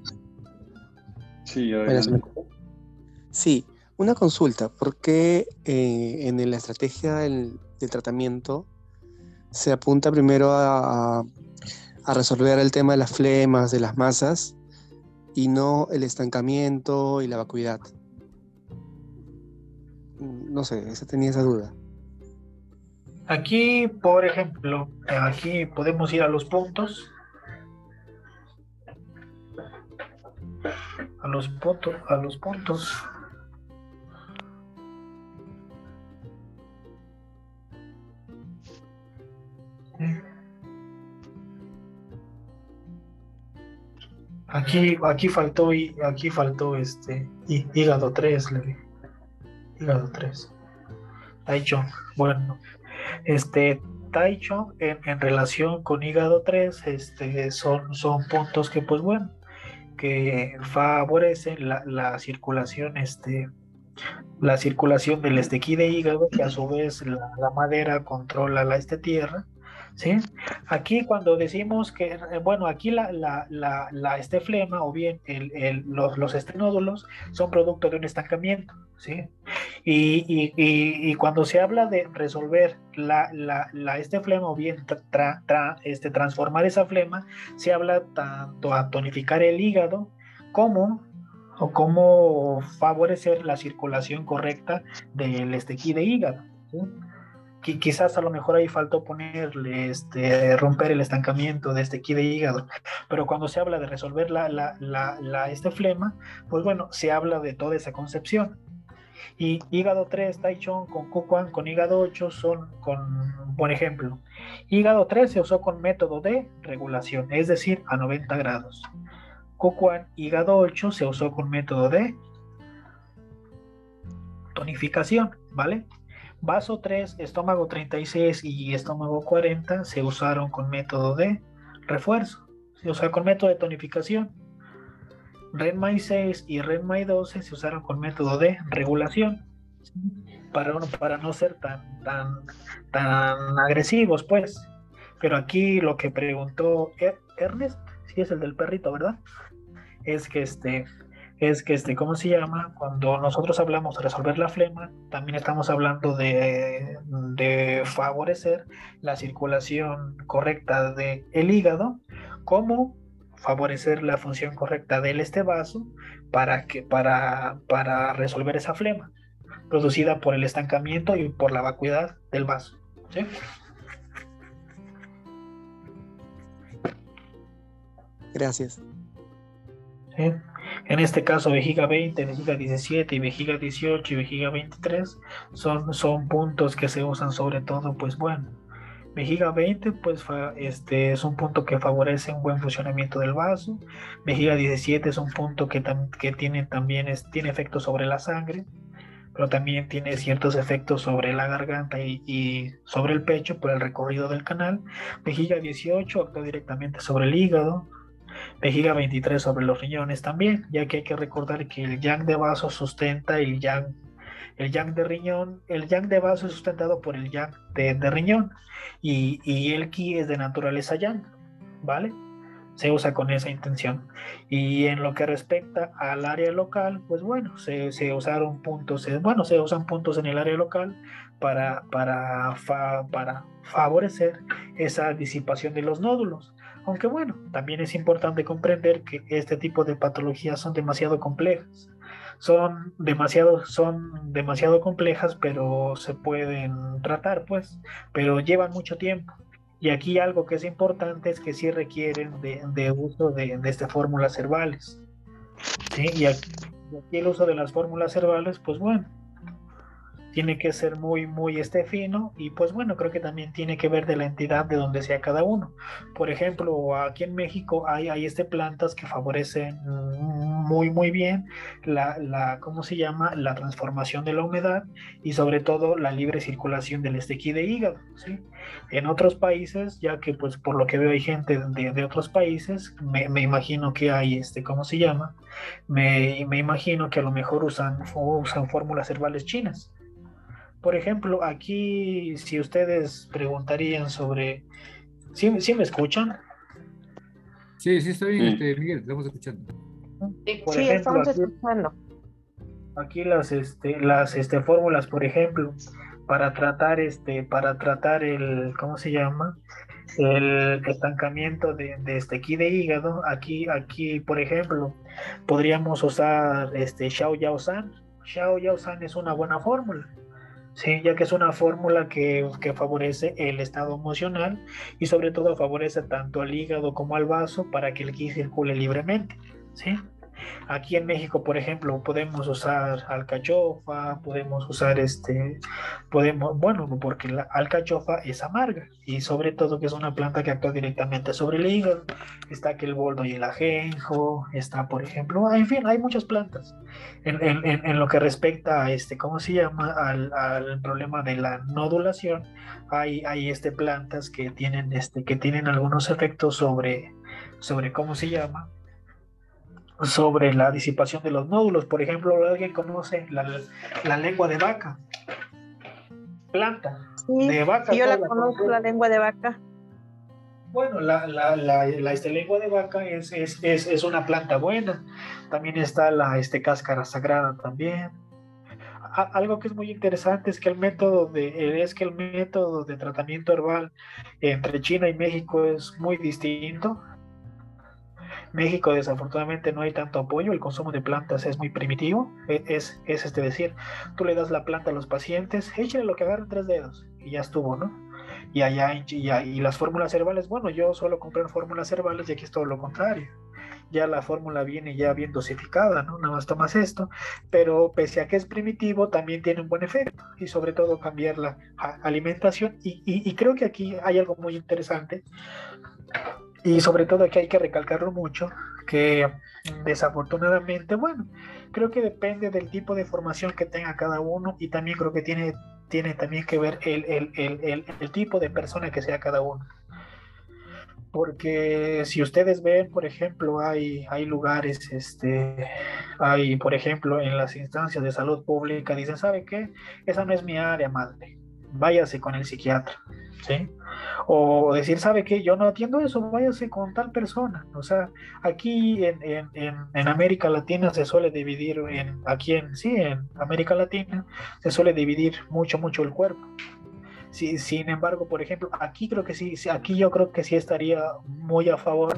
Sí, Sí, una consulta. ¿Por qué eh, en la estrategia del, tratamiento se apunta primero a, a, resolver el tema de las flemas, de las masas, y no el estancamiento y la vacuidad? No sé, esa tenía esa duda. Aquí, por ejemplo, aquí podemos ir a los puntos a los puntos, a los puntos. Aquí, aquí faltó y aquí faltó este hígado 3, le Hígado 3. Taichung. Bueno, este Taichung en, en relación con hígado 3, este son, son puntos que pues bueno, que favorecen la, circulación este la circulación del estequí de hígado que a su vez la, madera controla la este tierra ¿sí? Aquí cuando decimos que, eh, bueno, aquí la, la, la, este flema o bien el, los, los, estrenódulos son producto de un estancamiento, ¿sí? Y, y, y, cuando se habla de resolver la, la, este flema o bien este, transformar esa flema, se habla tanto a tonificar el hígado como o cómo favorecer la circulación correcta del estequí de hígado. ¿sí? Quizás a lo mejor ahí faltó ponerle, este, romper el estancamiento de este ki de hígado, pero cuando se habla de resolver la, la, la, este flema, pues bueno, se habla de toda esa concepción. Y hígado 3, Taichung con Kukuan, con hígado 8 son con, por ejemplo, hígado 3 se usó con método de regulación, es decir, a 90 grados. Kukuan, hígado 8 se usó con método de tonificación, ¿vale? Vaso 3, estómago 36 y estómago 40 se usaron con método de refuerzo, se usaron con método de tonificación. RENMAI 6 y RENMAI 12 se usaron con método de regulación para, para no ser tan, tan, tan agresivos, pues. Pero aquí lo que preguntó er-, Ernest, si es el del perrito, ¿verdad? Es que este, es que, este, ¿cómo se llama? Cuando nosotros hablamos de resolver la flema, también estamos hablando de, de favorecer la circulación correcta del el hígado, como favorecer la función correcta del este vaso para, que, para, para resolver esa flema producida por el estancamiento y por la vacuidad del vaso. ¿sí? Gracias. ¿Sí? En este caso, vejiga 20, vejiga 17 y vejiga 18 y vejiga 23 son, son puntos que se usan sobre todo, pues bueno. Vejiga 20, pues este, es un punto que favorece un buen funcionamiento del vaso. Vejiga 17 es un punto que, que tiene también es, tiene efectos sobre la sangre, pero también tiene ciertos efectos sobre la garganta y, y, sobre el pecho por el recorrido del canal. Vejiga 18 actúa directamente sobre el hígado, vejiga 23 sobre los riñones también, ya que hay que recordar que el yang de vaso sustenta el yang, el yang de riñón, el yang de vaso es sustentado por el yang de, riñón y, y, el ki es de naturaleza yang, ¿vale? Se usa con esa intención. Y en lo que respecta al área local, pues bueno, se, se usaron puntos, bueno, se usan puntos en el área local para, para, para favorecer esa disipación de los nódulos Aunque bueno, también es importante comprender que este tipo de patologías son demasiado complejas. Son demasiado, son demasiado complejas, pero se pueden tratar, pues, pero llevan mucho tiempo. Y aquí algo que es importante es que sí requieren de, uso de, de estas fórmulas herbales. ¿sí? Y aquí, aquí el uso de las fórmulas herbales, pues bueno, tiene que ser muy, muy este fino y pues bueno, creo que también tiene que ver de la entidad de donde sea cada uno. Por ejemplo, aquí en México hay, hay este plantas que favorecen muy, muy bien la, la, ¿cómo se llama? La transformación de la humedad y sobre todo la libre circulación del estequí de hígado, ¿sí? En otros países, ya que pues por lo que veo hay gente de, de otros países, me, me, imagino que hay este, ¿cómo se llama? Me, me imagino que a lo mejor usan, usan fórmulas herbales chinas por ejemplo, aquí si ustedes preguntarían sobre... ¿Sí, me escuchan? Sí, sí, estoy bien, este, Miguel, estamos escuchando. sí, estamos escuchando. Aquí las, este, las este, fórmulas, por ejemplo, para tratar este, para tratar el, ¿cómo se llama? El estancamiento de, de este aquí de hígado. Aquí, aquí, por ejemplo, podríamos usar este Xiao Yao San. Xiao Yao San es una buena fórmula Sí, ya que es una fórmula que, favorece el estado emocional y sobre todo favorece tanto al hígado como al vaso para que el ki circule libremente. ¿sí? Aquí en México, por ejemplo, podemos usar alcachofa, podemos usar este, podemos, bueno, porque la alcachofa es amarga y sobre todo que es una planta que actúa directamente sobre el hígado. Está aquí el boldo y el ajenjo, está, por ejemplo, en fin, hay muchas plantas. En, en, en lo que respecta a este, ¿cómo se llama? Al, al problema de la nodulación, hay, hay este, plantas que tienen, este, que tienen algunos efectos sobre, sobre, ¿cómo se llama? Sobre la disipación de los nódulos. Por ejemplo, alguien conoce la, lengua de vaca. Planta de vaca. yo la conozco, la lengua de vaca. Bueno, la, la, la, la este, lengua de vaca es, es, es, es, una planta buena. También está la este, cáscara sagrada también. algo que es muy interesante es que el método de es que el método de tratamiento herbal entre China y México es muy distinto México desafortunadamente no hay tanto apoyo, el consumo de plantas es muy primitivo, e, es, es este decir, tú le das la planta a los pacientes, échale lo que agarren tres dedos y ya estuvo, ¿no? Y allá y, las fórmulas herbales, bueno, yo solo compré fórmulas herbales y aquí es todo lo contrario. Ya la fórmula viene ya bien dosificada, ¿no? Nada más tomas esto, pero pese a que es primitivo, también tiene un buen efecto y sobre todo cambiar la alimentación. Y, y, y creo que aquí hay algo muy interesante y sobre todo que hay que recalcarlo mucho, que desafortunadamente, bueno, creo que depende del tipo de formación que tenga cada uno y también creo que tiene, tiene también que ver el, el, el, el tipo de persona que sea cada uno. Porque si ustedes ven, por ejemplo, hay, hay lugares, este, hay, por ejemplo, en las instancias de salud pública, dicen, ¿sabe qué? Esa no es mi área, madre. Váyase con el psiquiatra, O decir, ¿sabe qué? Yo no atiendo eso, váyase con tal persona. O sea, aquí en, en, en, América Latina se suele dividir, en, aquí en, sí, en América Latina se suele dividir mucho, mucho el cuerpo. Sin embargo, por ejemplo, aquí creo que sí, aquí yo creo que sí estaría muy a favor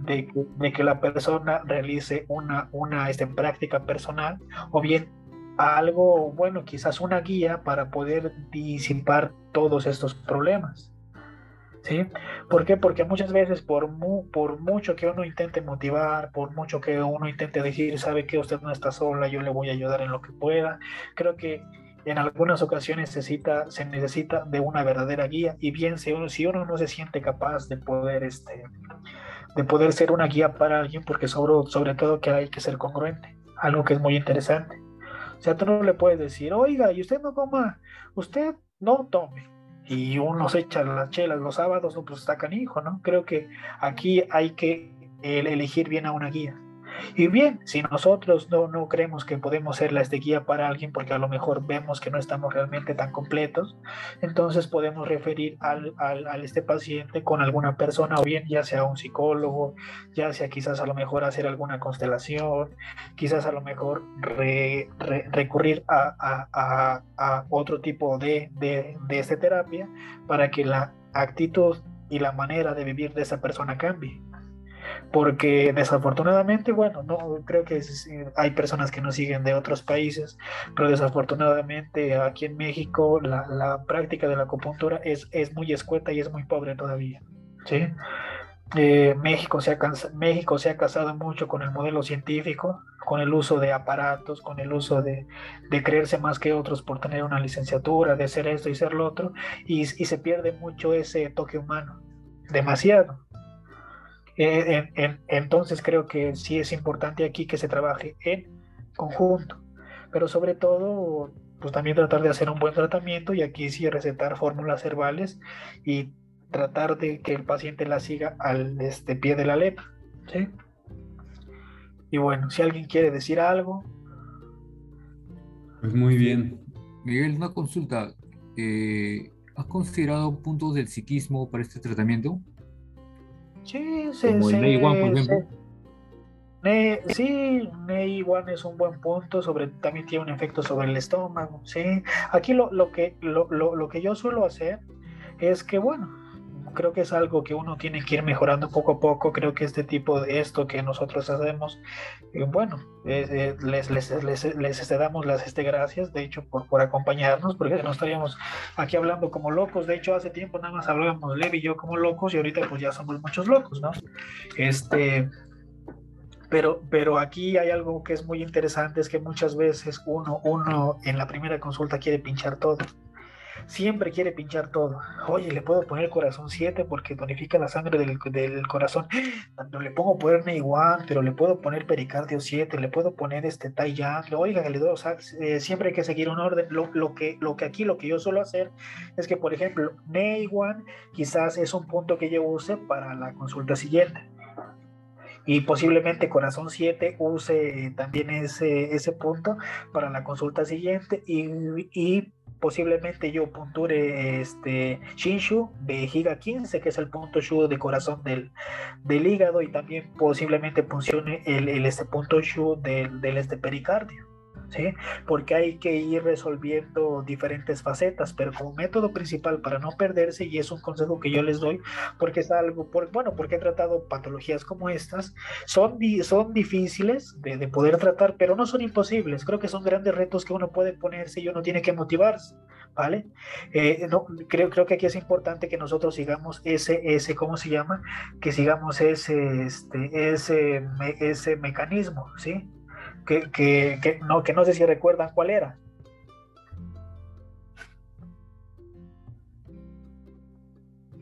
de de que la persona realice una, una este, práctica personal o bien algo, bueno, quizás una guía para poder disipar todos estos problemas. ¿Sí? ¿Por qué? Porque muchas veces por, por mucho que uno intente motivar, por mucho que uno intente decir, sabe que usted no está sola, yo le voy a ayudar en lo que pueda, creo que en algunas ocasiones se necesita de una verdadera guía y bien si uno, si uno no se siente capaz de poder, este, de poder ser una guía para alguien, porque sobre, sobre todo que hay que ser congruente, algo que es muy interesante. O sea, tú no le puedes decir, oiga, y usted no coma, usted no tome, y uno se echa las chelas los sábados, no, pues está canijo, ¿no? Creo que aquí hay que elegir bien a una guía. Y bien, si nosotros no, no creemos que podemos ser la este guía para alguien porque a lo mejor vemos que no estamos realmente tan completos, entonces podemos referir al, al, este paciente con alguna persona o bien ya sea un psicólogo, ya sea quizás a lo mejor hacer alguna constelación, quizás a lo mejor recurrir a, a, a, otro tipo de, de, de terapia para que la actitud y la manera de vivir de esa persona cambie. Porque desafortunadamente, bueno, no creo que hay personas que nos siguen de otros países, pero desafortunadamente aquí en México la, práctica de la acupuntura es, es muy escueta y es muy pobre todavía. ¿sí? Eh, México, se ha México se ha casado mucho con el modelo científico, con el uso de aparatos, con el uso de, creerse más que otros por tener una licenciatura, de ser esto y ser lo otro, y se pierde mucho ese toque humano, demasiado. Eh, en, entonces creo que sí es importante aquí que se trabaje en conjunto, pero sobre todo pues también tratar de hacer un buen tratamiento y aquí sí recetar fórmulas herbales y tratar de que el paciente la siga al este, pie de la letra. ¿sí? Y bueno, si alguien quiere decir algo. Pues muy bien. Miguel, una consulta. Eh, ¿Has considerado puntos del psiquismo para este tratamiento? Sí, sí, Como el por ejemplo. sí, Ney One es un buen punto, sobre, también tiene un efecto sobre el estómago, sí. Aquí lo, lo que, lo, lo, lo que yo suelo hacer es que, bueno, creo que es algo que uno tiene que ir mejorando poco a poco. Creo que este tipo de esto que nosotros hacemos, eh, bueno, les, les, les, les, damos las este, gracias, de hecho, por, por acompañarnos, porque no estaríamos aquí hablando como locos. De hecho, hace tiempo nada más hablábamos Levi y yo como locos y ahorita pues ya somos muchos locos, ¿no? Este... Pero, pero aquí hay algo que es muy interesante, es que muchas veces uno, uno en la primera consulta quiere pinchar todo siempre quiere pinchar todo. Oye, le puedo poner corazón 7 porque tonifica la sangre del, del corazón. No le pongo poner igual, pero le puedo poner pericardio 7, le puedo poner este Tai Yang. Oiga, le doy, o sea, eh, siempre hay que seguir un orden. Lo, lo, que, lo que aquí, lo que yo suelo hacer es que, por ejemplo, Neiwan quizás es un punto que yo use para la consulta siguiente y posiblemente Corazón 7 use también ese, ese punto para la consulta siguiente y, y posiblemente yo punture este Shinshu vejiga 15, que es el punto Shu de corazón del, del hígado, y también posiblemente funcione el, el este punto Shu del, del este pericardio. ¿Sí? Porque hay que ir resolviendo diferentes facetas, pero como método principal para no perderse, y es un consejo que yo les doy, porque es algo, por, bueno, porque he tratado patologías como estas, son, son difíciles de, de, poder tratar, pero no son imposibles, creo que son grandes retos que uno puede ponerse y uno tiene que motivarse, ¿vale? Eh, no, creo, creo que aquí es importante que nosotros sigamos ese, ese ¿cómo se llama? Que sigamos ese, este, ese, ese mecanismo, ¿sí? Que, que, que, no, que no sé si recuerdan cuál era.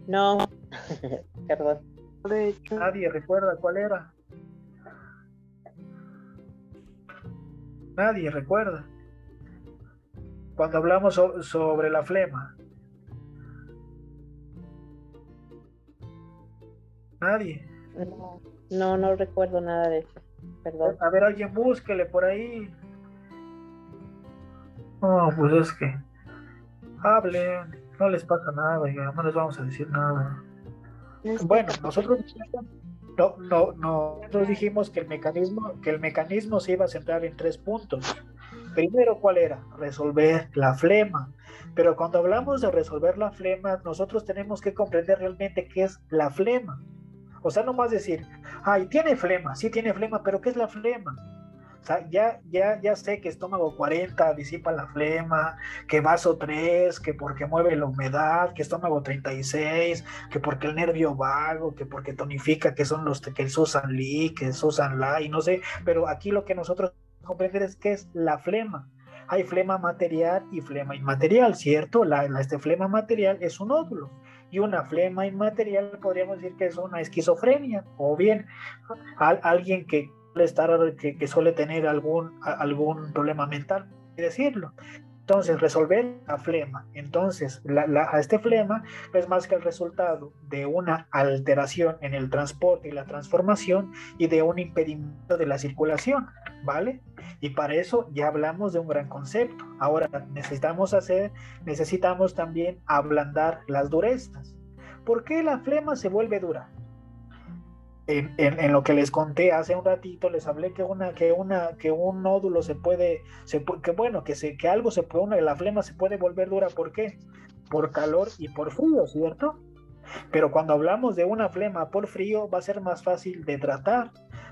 No, perdón. Nadie recuerda cuál era. Nadie recuerda. Cuando hablamos so sobre la flema. Nadie. No, no, no recuerdo nada de eso. Perdón. A ver, alguien búsquele por ahí. No, pues es que hablen, no les pasa nada, no les vamos a decir nada. Bueno, nosotros no, no, no, nosotros dijimos que el mecanismo, que el mecanismo se iba a centrar en tres puntos. Primero, ¿cuál era? Resolver la flema. Pero cuando hablamos de resolver la flema, nosotros tenemos que comprender realmente qué es la flema. O sea, no más decir, ay, tiene flema, sí tiene flema, pero ¿qué es la flema? O sea, ya, ya, ya sé que estómago 40 disipa la flema, que vaso 3, que porque mueve la humedad, que estómago 36, que porque el nervio vago, que porque tonifica, que son los que usan li, que usan la, y no sé, pero aquí lo que nosotros comprender es qué es la flema. Hay flema material y flema inmaterial, ¿cierto? La, la este flema material es un nódulo y una flema inmaterial, podríamos decir que es una esquizofrenia, o bien alguien que, estar, que, que, suele tener algún, algún problema mental, decirlo. Entonces, resolver la flema. Entonces, la, la, este flema es más que el resultado de una alteración en el transporte y la transformación y de un impedimento de la circulación, ¿vale? Y para eso ya hablamos de un gran concepto. Ahora necesitamos hacer, necesitamos también ablandar las durezas. ¿Por qué la flema se vuelve dura? En, en, lo que les conté hace un ratito, les hablé que una, que una, que un nódulo se puede, se, que bueno, que se, que algo se puede, la flema se puede volver dura, ¿por qué? Por calor y por frío, ¿cierto? Pero cuando hablamos de una flema por frío va a ser más fácil de tratar,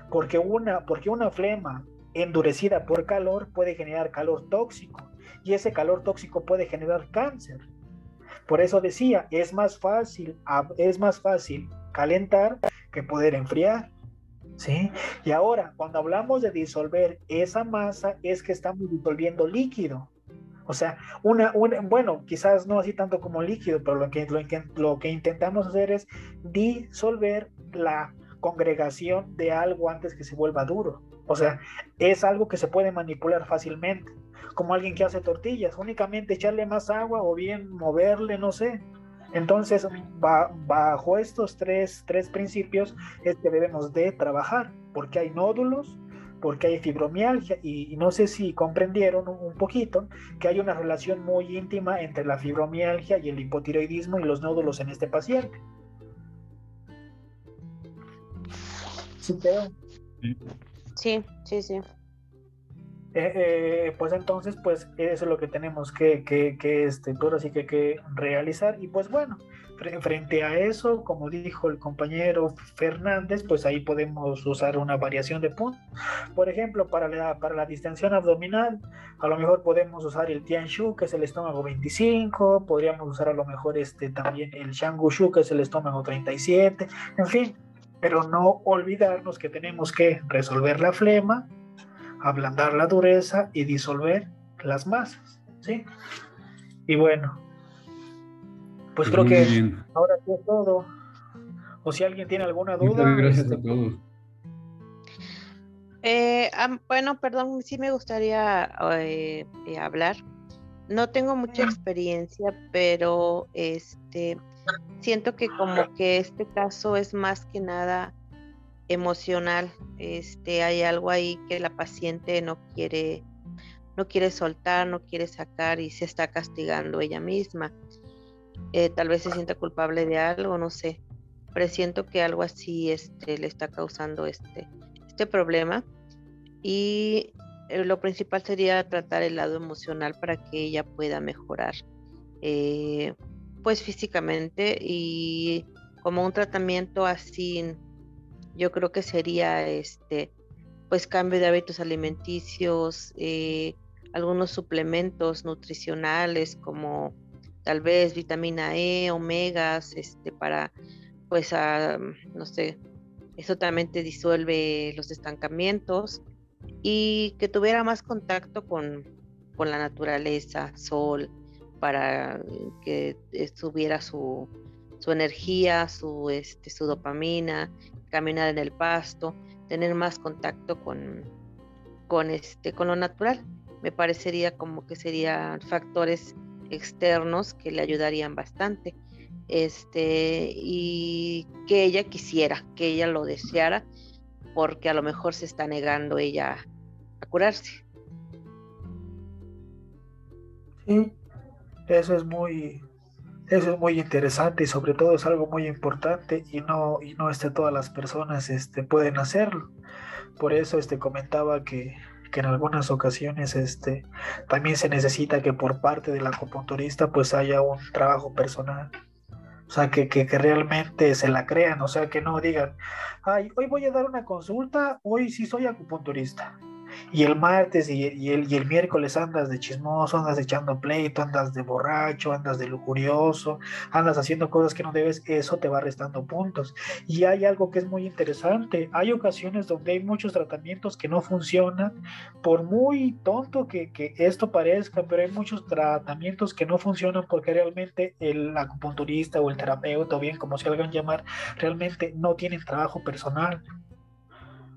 porque una, porque una flema endurecida por calor puede generar calor tóxico y ese calor tóxico puede generar cáncer. Por eso decía, es más fácil, es más fácil calentar que poder enfriar. ¿Sí? Y ahora, cuando hablamos de disolver esa masa, es que estamos disolviendo líquido. O sea, una, bueno, quizás no así tanto como líquido, pero lo que, lo, lo que intentamos hacer es disolver la congregación de algo antes que se vuelva duro. O sea, es algo que se puede manipular fácilmente, como alguien que hace tortillas, únicamente echarle más agua o bien moverle, no sé. Entonces, bajo estos tres, tres principios es que debemos de trabajar, porque hay nódulos, porque hay fibromialgia y, no sé si comprendieron un, poquito que hay una relación muy íntima entre la fibromialgia y el hipotiroidismo y los nódulos en este paciente. ¿Sí, Sí, sí, sí. Eh, eh, pues entonces, pues eso es lo que tenemos que, que, que este, así que, que realizar. Y pues bueno, frente a eso, como dijo el compañero Fernández, pues ahí podemos usar una variación de puntos. Por ejemplo, para la, para la distensión abdominal, a lo mejor podemos usar el Tianshu, que es el estómago 25, podríamos usar a lo mejor este, también el Shangushu, que es el estómago 37, en fin, pero no olvidarnos que tenemos que resolver la flema, ablandar la dureza y disolver las masas, ¿sí? Y bueno, pues, creo que ahora sí es todo. O si alguien tiene alguna duda. gracias a este, todos. Eh, bueno, perdón, sí me gustaría eh, eh, hablar. No tengo mucha experiencia, pero este siento que como que este caso es más que nada emocional. Este, hay algo ahí que la paciente no quiere, no quiere soltar, no quiere sacar y se está castigando ella misma. Eh, tal vez se sienta culpable de algo, no sé, pero siento que algo así este, le está causando este, este problema. Y eh, lo principal sería tratar el lado emocional para que ella pueda mejorar, eh, pues físicamente y como un tratamiento así, yo creo que sería este, pues cambio de hábitos alimenticios, algunos suplementos nutricionales como tal vez vitamina E, omegas, este, para, pues, a, no sé, eso también te disuelve los estancamientos y que tuviera más contacto con, con la naturaleza, sol, para que estuviera su, su energía, su, este, su dopamina, caminar en el pasto, tener más contacto con, con, este, con lo natural. Me parecería como que serían factores externos que le ayudarían bastante. Este, y que ella quisiera, que ella lo deseara, porque a lo mejor se está negando ella a curarse. Sí, eso es muy, eso es muy interesante y sobre todo es algo muy importante y no, y no este, todas las personas este, pueden hacerlo. Por eso este, comentaba que que en algunas ocasiones este, también se necesita que por parte del acupunturista pues haya un trabajo personal. O sea, que, que, que, realmente se la crean, o sea, que no digan, ay, hoy voy a dar una consulta, hoy sí soy acupunturista y el martes y, el, y el miércoles andas de chismoso, andas echando pleito, andas de borracho, andas de lujurioso, andas haciendo cosas que no debes, eso te va restando puntos. Y hay algo que es muy interesante, hay ocasiones donde hay muchos tratamientos que no funcionan, por muy tonto que, que esto parezca, pero hay muchos tratamientos que no funcionan porque realmente el acupunturista o el terapeuta, o bien como se hagan llamar, realmente no tienen trabajo personal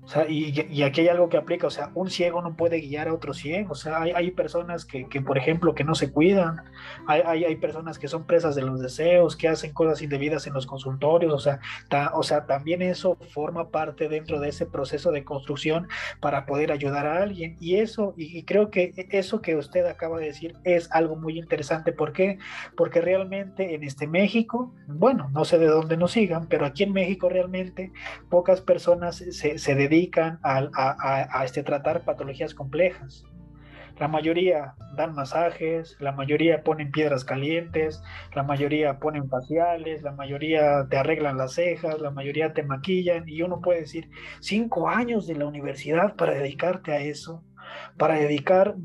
o sea, y, aquí hay algo que aplica, o sea, un ciego no puede guiar a otro ciego, o sea, hay, hay personas que, que, por ejemplo, que no se cuidan, hay, hay, hay, personas que son presas de los deseos, que hacen cosas indebidas en los consultorios, o sea, o sea, también eso forma parte dentro de ese proceso de construcción para poder ayudar a alguien, y eso, y, creo que eso que usted acaba de decir es algo muy interesante, ¿por qué? Porque realmente en este México, bueno, no sé de dónde nos sigan, pero aquí en México realmente pocas personas se, se dedican a, a, este, tratar patologías complejas. La mayoría dan masajes, la mayoría ponen piedras calientes, la mayoría ponen faciales, la mayoría te arreglan las cejas, la mayoría te maquillan y uno puede decir, cinco años de la universidad para dedicarte a eso para dedicar,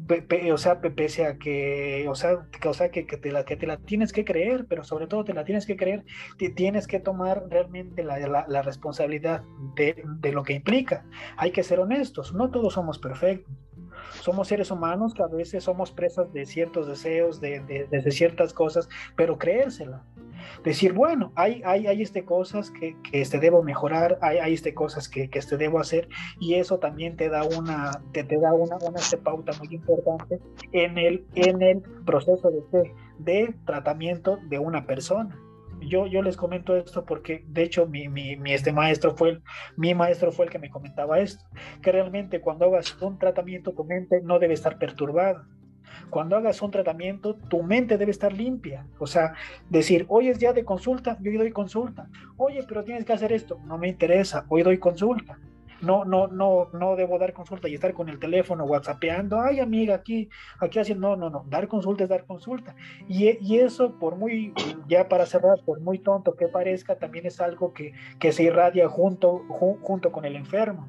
o sea, pese a que, o sea, que, o sea que, que, te la, que te la tienes que creer, pero sobre todo te la tienes que creer, te tienes que tomar realmente la, la, la responsabilidad de, de, lo que implica. Hay que ser honestos, no todos somos perfectos. Somos seres humanos que a veces somos presas de ciertos deseos, de, de, de ciertas cosas, pero creérsela decir, bueno, hay, hay, hay este cosas que, que este debo mejorar, hay, hay este cosas que, que este debo hacer, y eso también te da una, te, te da una, una este pauta muy importante en el, en el proceso de, de tratamiento de una persona. Yo, yo les comento esto porque de hecho mi, mi, este maestro fue el, mi maestro fue el que me comentaba esto, que realmente cuando hagas un tratamiento tu mente no debe estar perturbada cuando hagas un tratamiento, tu mente debe estar limpia. O sea, decir, hoy es día de consulta, yo doy consulta. Oye, pero tienes que hacer esto, no me interesa, hoy doy consulta. No, no, no, no debo dar consulta y estar con el teléfono whatsappeando, ay amiga, aquí, aquí haciendo, no, no, no, dar consulta es dar consulta. Y, y eso, por muy, ya para cerrar, por muy tonto que parezca, también es algo que, que se irradia junto, junto con el enfermo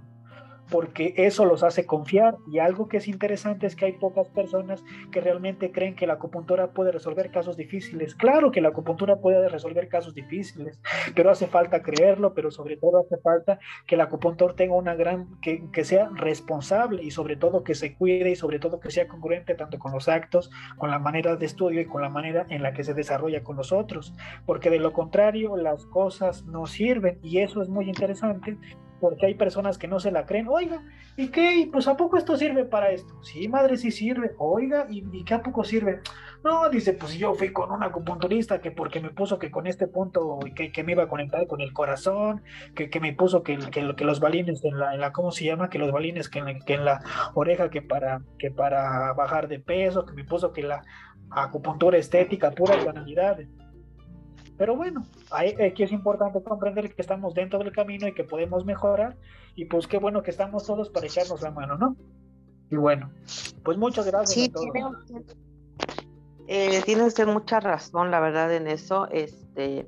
porque eso los hace confiar. Y algo que es interesante es que hay pocas personas que realmente creen que la acupuntura puede resolver casos difíciles. Claro que la acupuntura puede resolver casos difíciles, pero hace falta creerlo, pero sobre todo hace falta que el acupuntor tenga una gran, que, sea responsable y sobre todo que se cuide y sobre todo que sea congruente tanto con los actos, con la manera de estudio y con la manera en la que se desarrolla con los otros, porque de lo contrario las cosas no sirven. Y eso es muy interesante porque hay personas que no se la creen. Oiga, ¿y qué? Pues ¿a poco esto sirve para esto? Sí, madre, sí sirve. Oiga, ¿y, y qué a poco sirve? No, dice, pues yo fui con un acupunturista que porque me puso que con este punto que, que me iba a conectar con el corazón, que, que me puso que, que, que, los balines en la, en la, ¿cómo se llama? Que los balines que en, que en la oreja que para, que para bajar de peso, que me puso que la acupuntura estética, puras banalidades. Pero bueno, aquí es importante comprender que estamos dentro del camino y que podemos mejorar. Y pues qué bueno que estamos todos para echarnos la mano, ¿no? Y bueno, pues muchas gracias. Sí, tiene usted, eh, tiene usted mucha razón, la verdad, en eso. Este,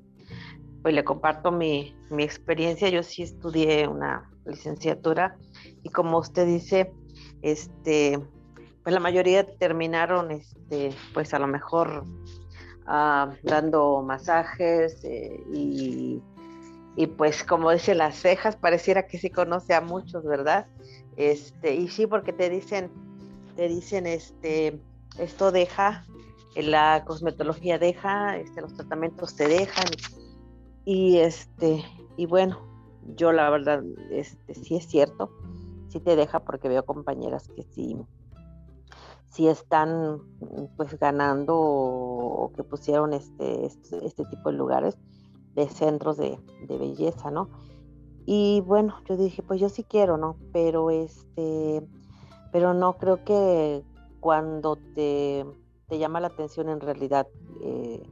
pues le comparto mi, mi experiencia. Yo sí estudié una licenciatura y como usted dice, este, pues la mayoría terminaron, este, pues a lo mejor uh, dando masajes eh, y, y, pues como dice las cejas, pareciera que sí conoce a muchos, ¿verdad? Este, y sí, porque te dicen, te dicen, este, esto deja, la cosmetología deja, este, los tratamientos te dejan, y este, y bueno, yo la verdad, este, sí es cierto, sí te deja porque veo compañeras que sí si están pues ganando o, que pusieron este, este, este, tipo de lugares de centros de, de, belleza, ¿no? Y bueno, yo dije, pues yo sí quiero, ¿no? Pero este, pero no creo que cuando te, te llama la atención en realidad, eh,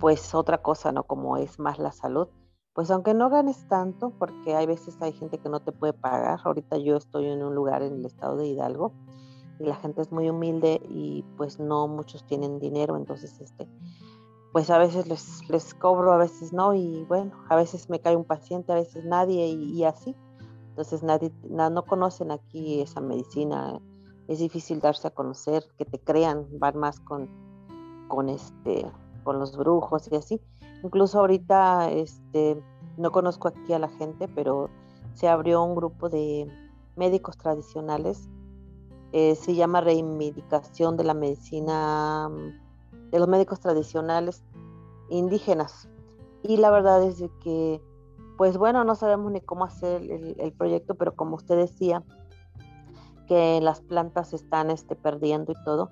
pues otra cosa, ¿no? Como es más la salud, pues aunque no ganes tanto, porque hay veces hay gente que no te puede pagar, ahorita yo estoy en un lugar en el estado de Hidalgo, la gente es muy humilde y pues no muchos tienen dinero, entonces este pues a veces les, les cobro, a veces no, y bueno, a veces me cae un paciente, a veces nadie, y, así. Entonces nadie, no, no conocen aquí esa medicina, es difícil darse a conocer, que te crean, van más con, con este, con los brujos y así. Incluso ahorita, este, no conozco aquí a la gente, pero se abrió un grupo de médicos tradicionales eh, se llama reivindicación de la medicina, mm, de los médicos tradicionales indígenas. Y la verdad es que, pues bueno, no sabemos ni cómo hacer el, proyecto, pero como usted decía, que las plantas se están este, perdiendo y todo.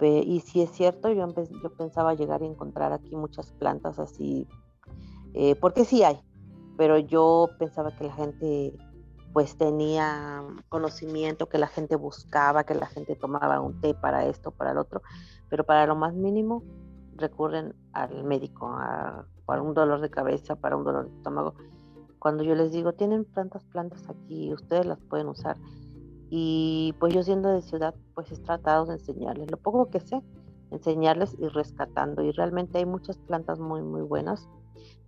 Y si es cierto, yo, yo pensaba llegar y encontrar aquí muchas plantas así, eh, porque sí hay, pero yo pensaba que la gente pues tenía conocimiento que la gente buscaba, que la gente tomaba un té para esto, para el otro, pero para lo más mínimo recurren al médico, para un dolor de cabeza, para un dolor de estómago. Cuando yo les digo, tienen plantas, plantas aquí, ustedes las pueden usar. y pues yo siendo de ciudad, pues he tratado de enseñarles lo poco que sé, enseñarles y rescatando. Y realmente hay muchas plantas muy, muy buenas.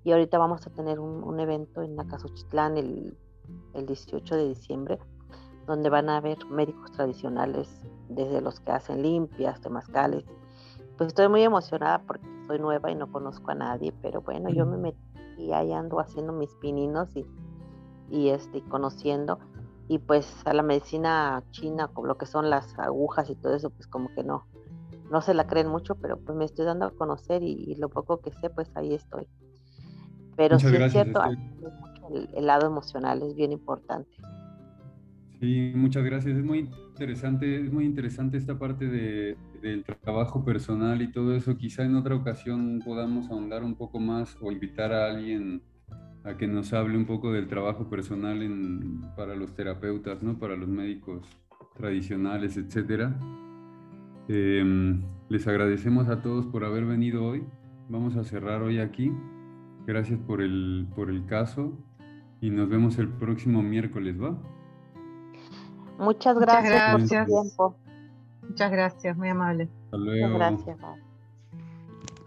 Y ahorita vamos a tener un, evento en Nacasuchitlán el, el 18 de diciembre, donde van a haber médicos tradicionales, desde los que hacen limpias, temazcales. Pues estoy muy emocionada porque soy nueva y no conozco a nadie, pero bueno, yo me metí y ahí ando haciendo mis pininos y, y este, conociendo y pues a la medicina china, como lo que son las agujas y todo eso, pues como que no, no se la creen mucho, pero pues me estoy dando a conocer y, lo poco que sé, pues ahí estoy. Pero sí es cierto, el, lado emocional es bien importante. Sí, muchas gracias. Es muy interesante, es muy interesante esta parte de, del trabajo personal y todo eso. Quizá en otra ocasión podamos ahondar un poco más o invitar a alguien a que nos hable un poco del trabajo personal en, para los terapeutas, ¿no? para los médicos tradicionales, etcétera. Em, les agradecemos a todos por haber venido hoy. Vamos a cerrar hoy aquí. Gracias por el, por el caso y nos vemos el próximo miércoles, ¿va? Muchas gracias, por su tiempo. Muchas gracias, muy amable. Hasta luego. Muchas gracias.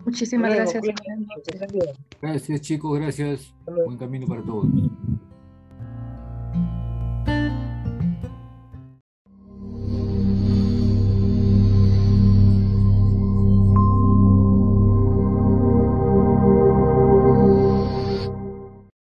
Muchísimas gracias. Gracias chicos, gracias. Buen camino para todos.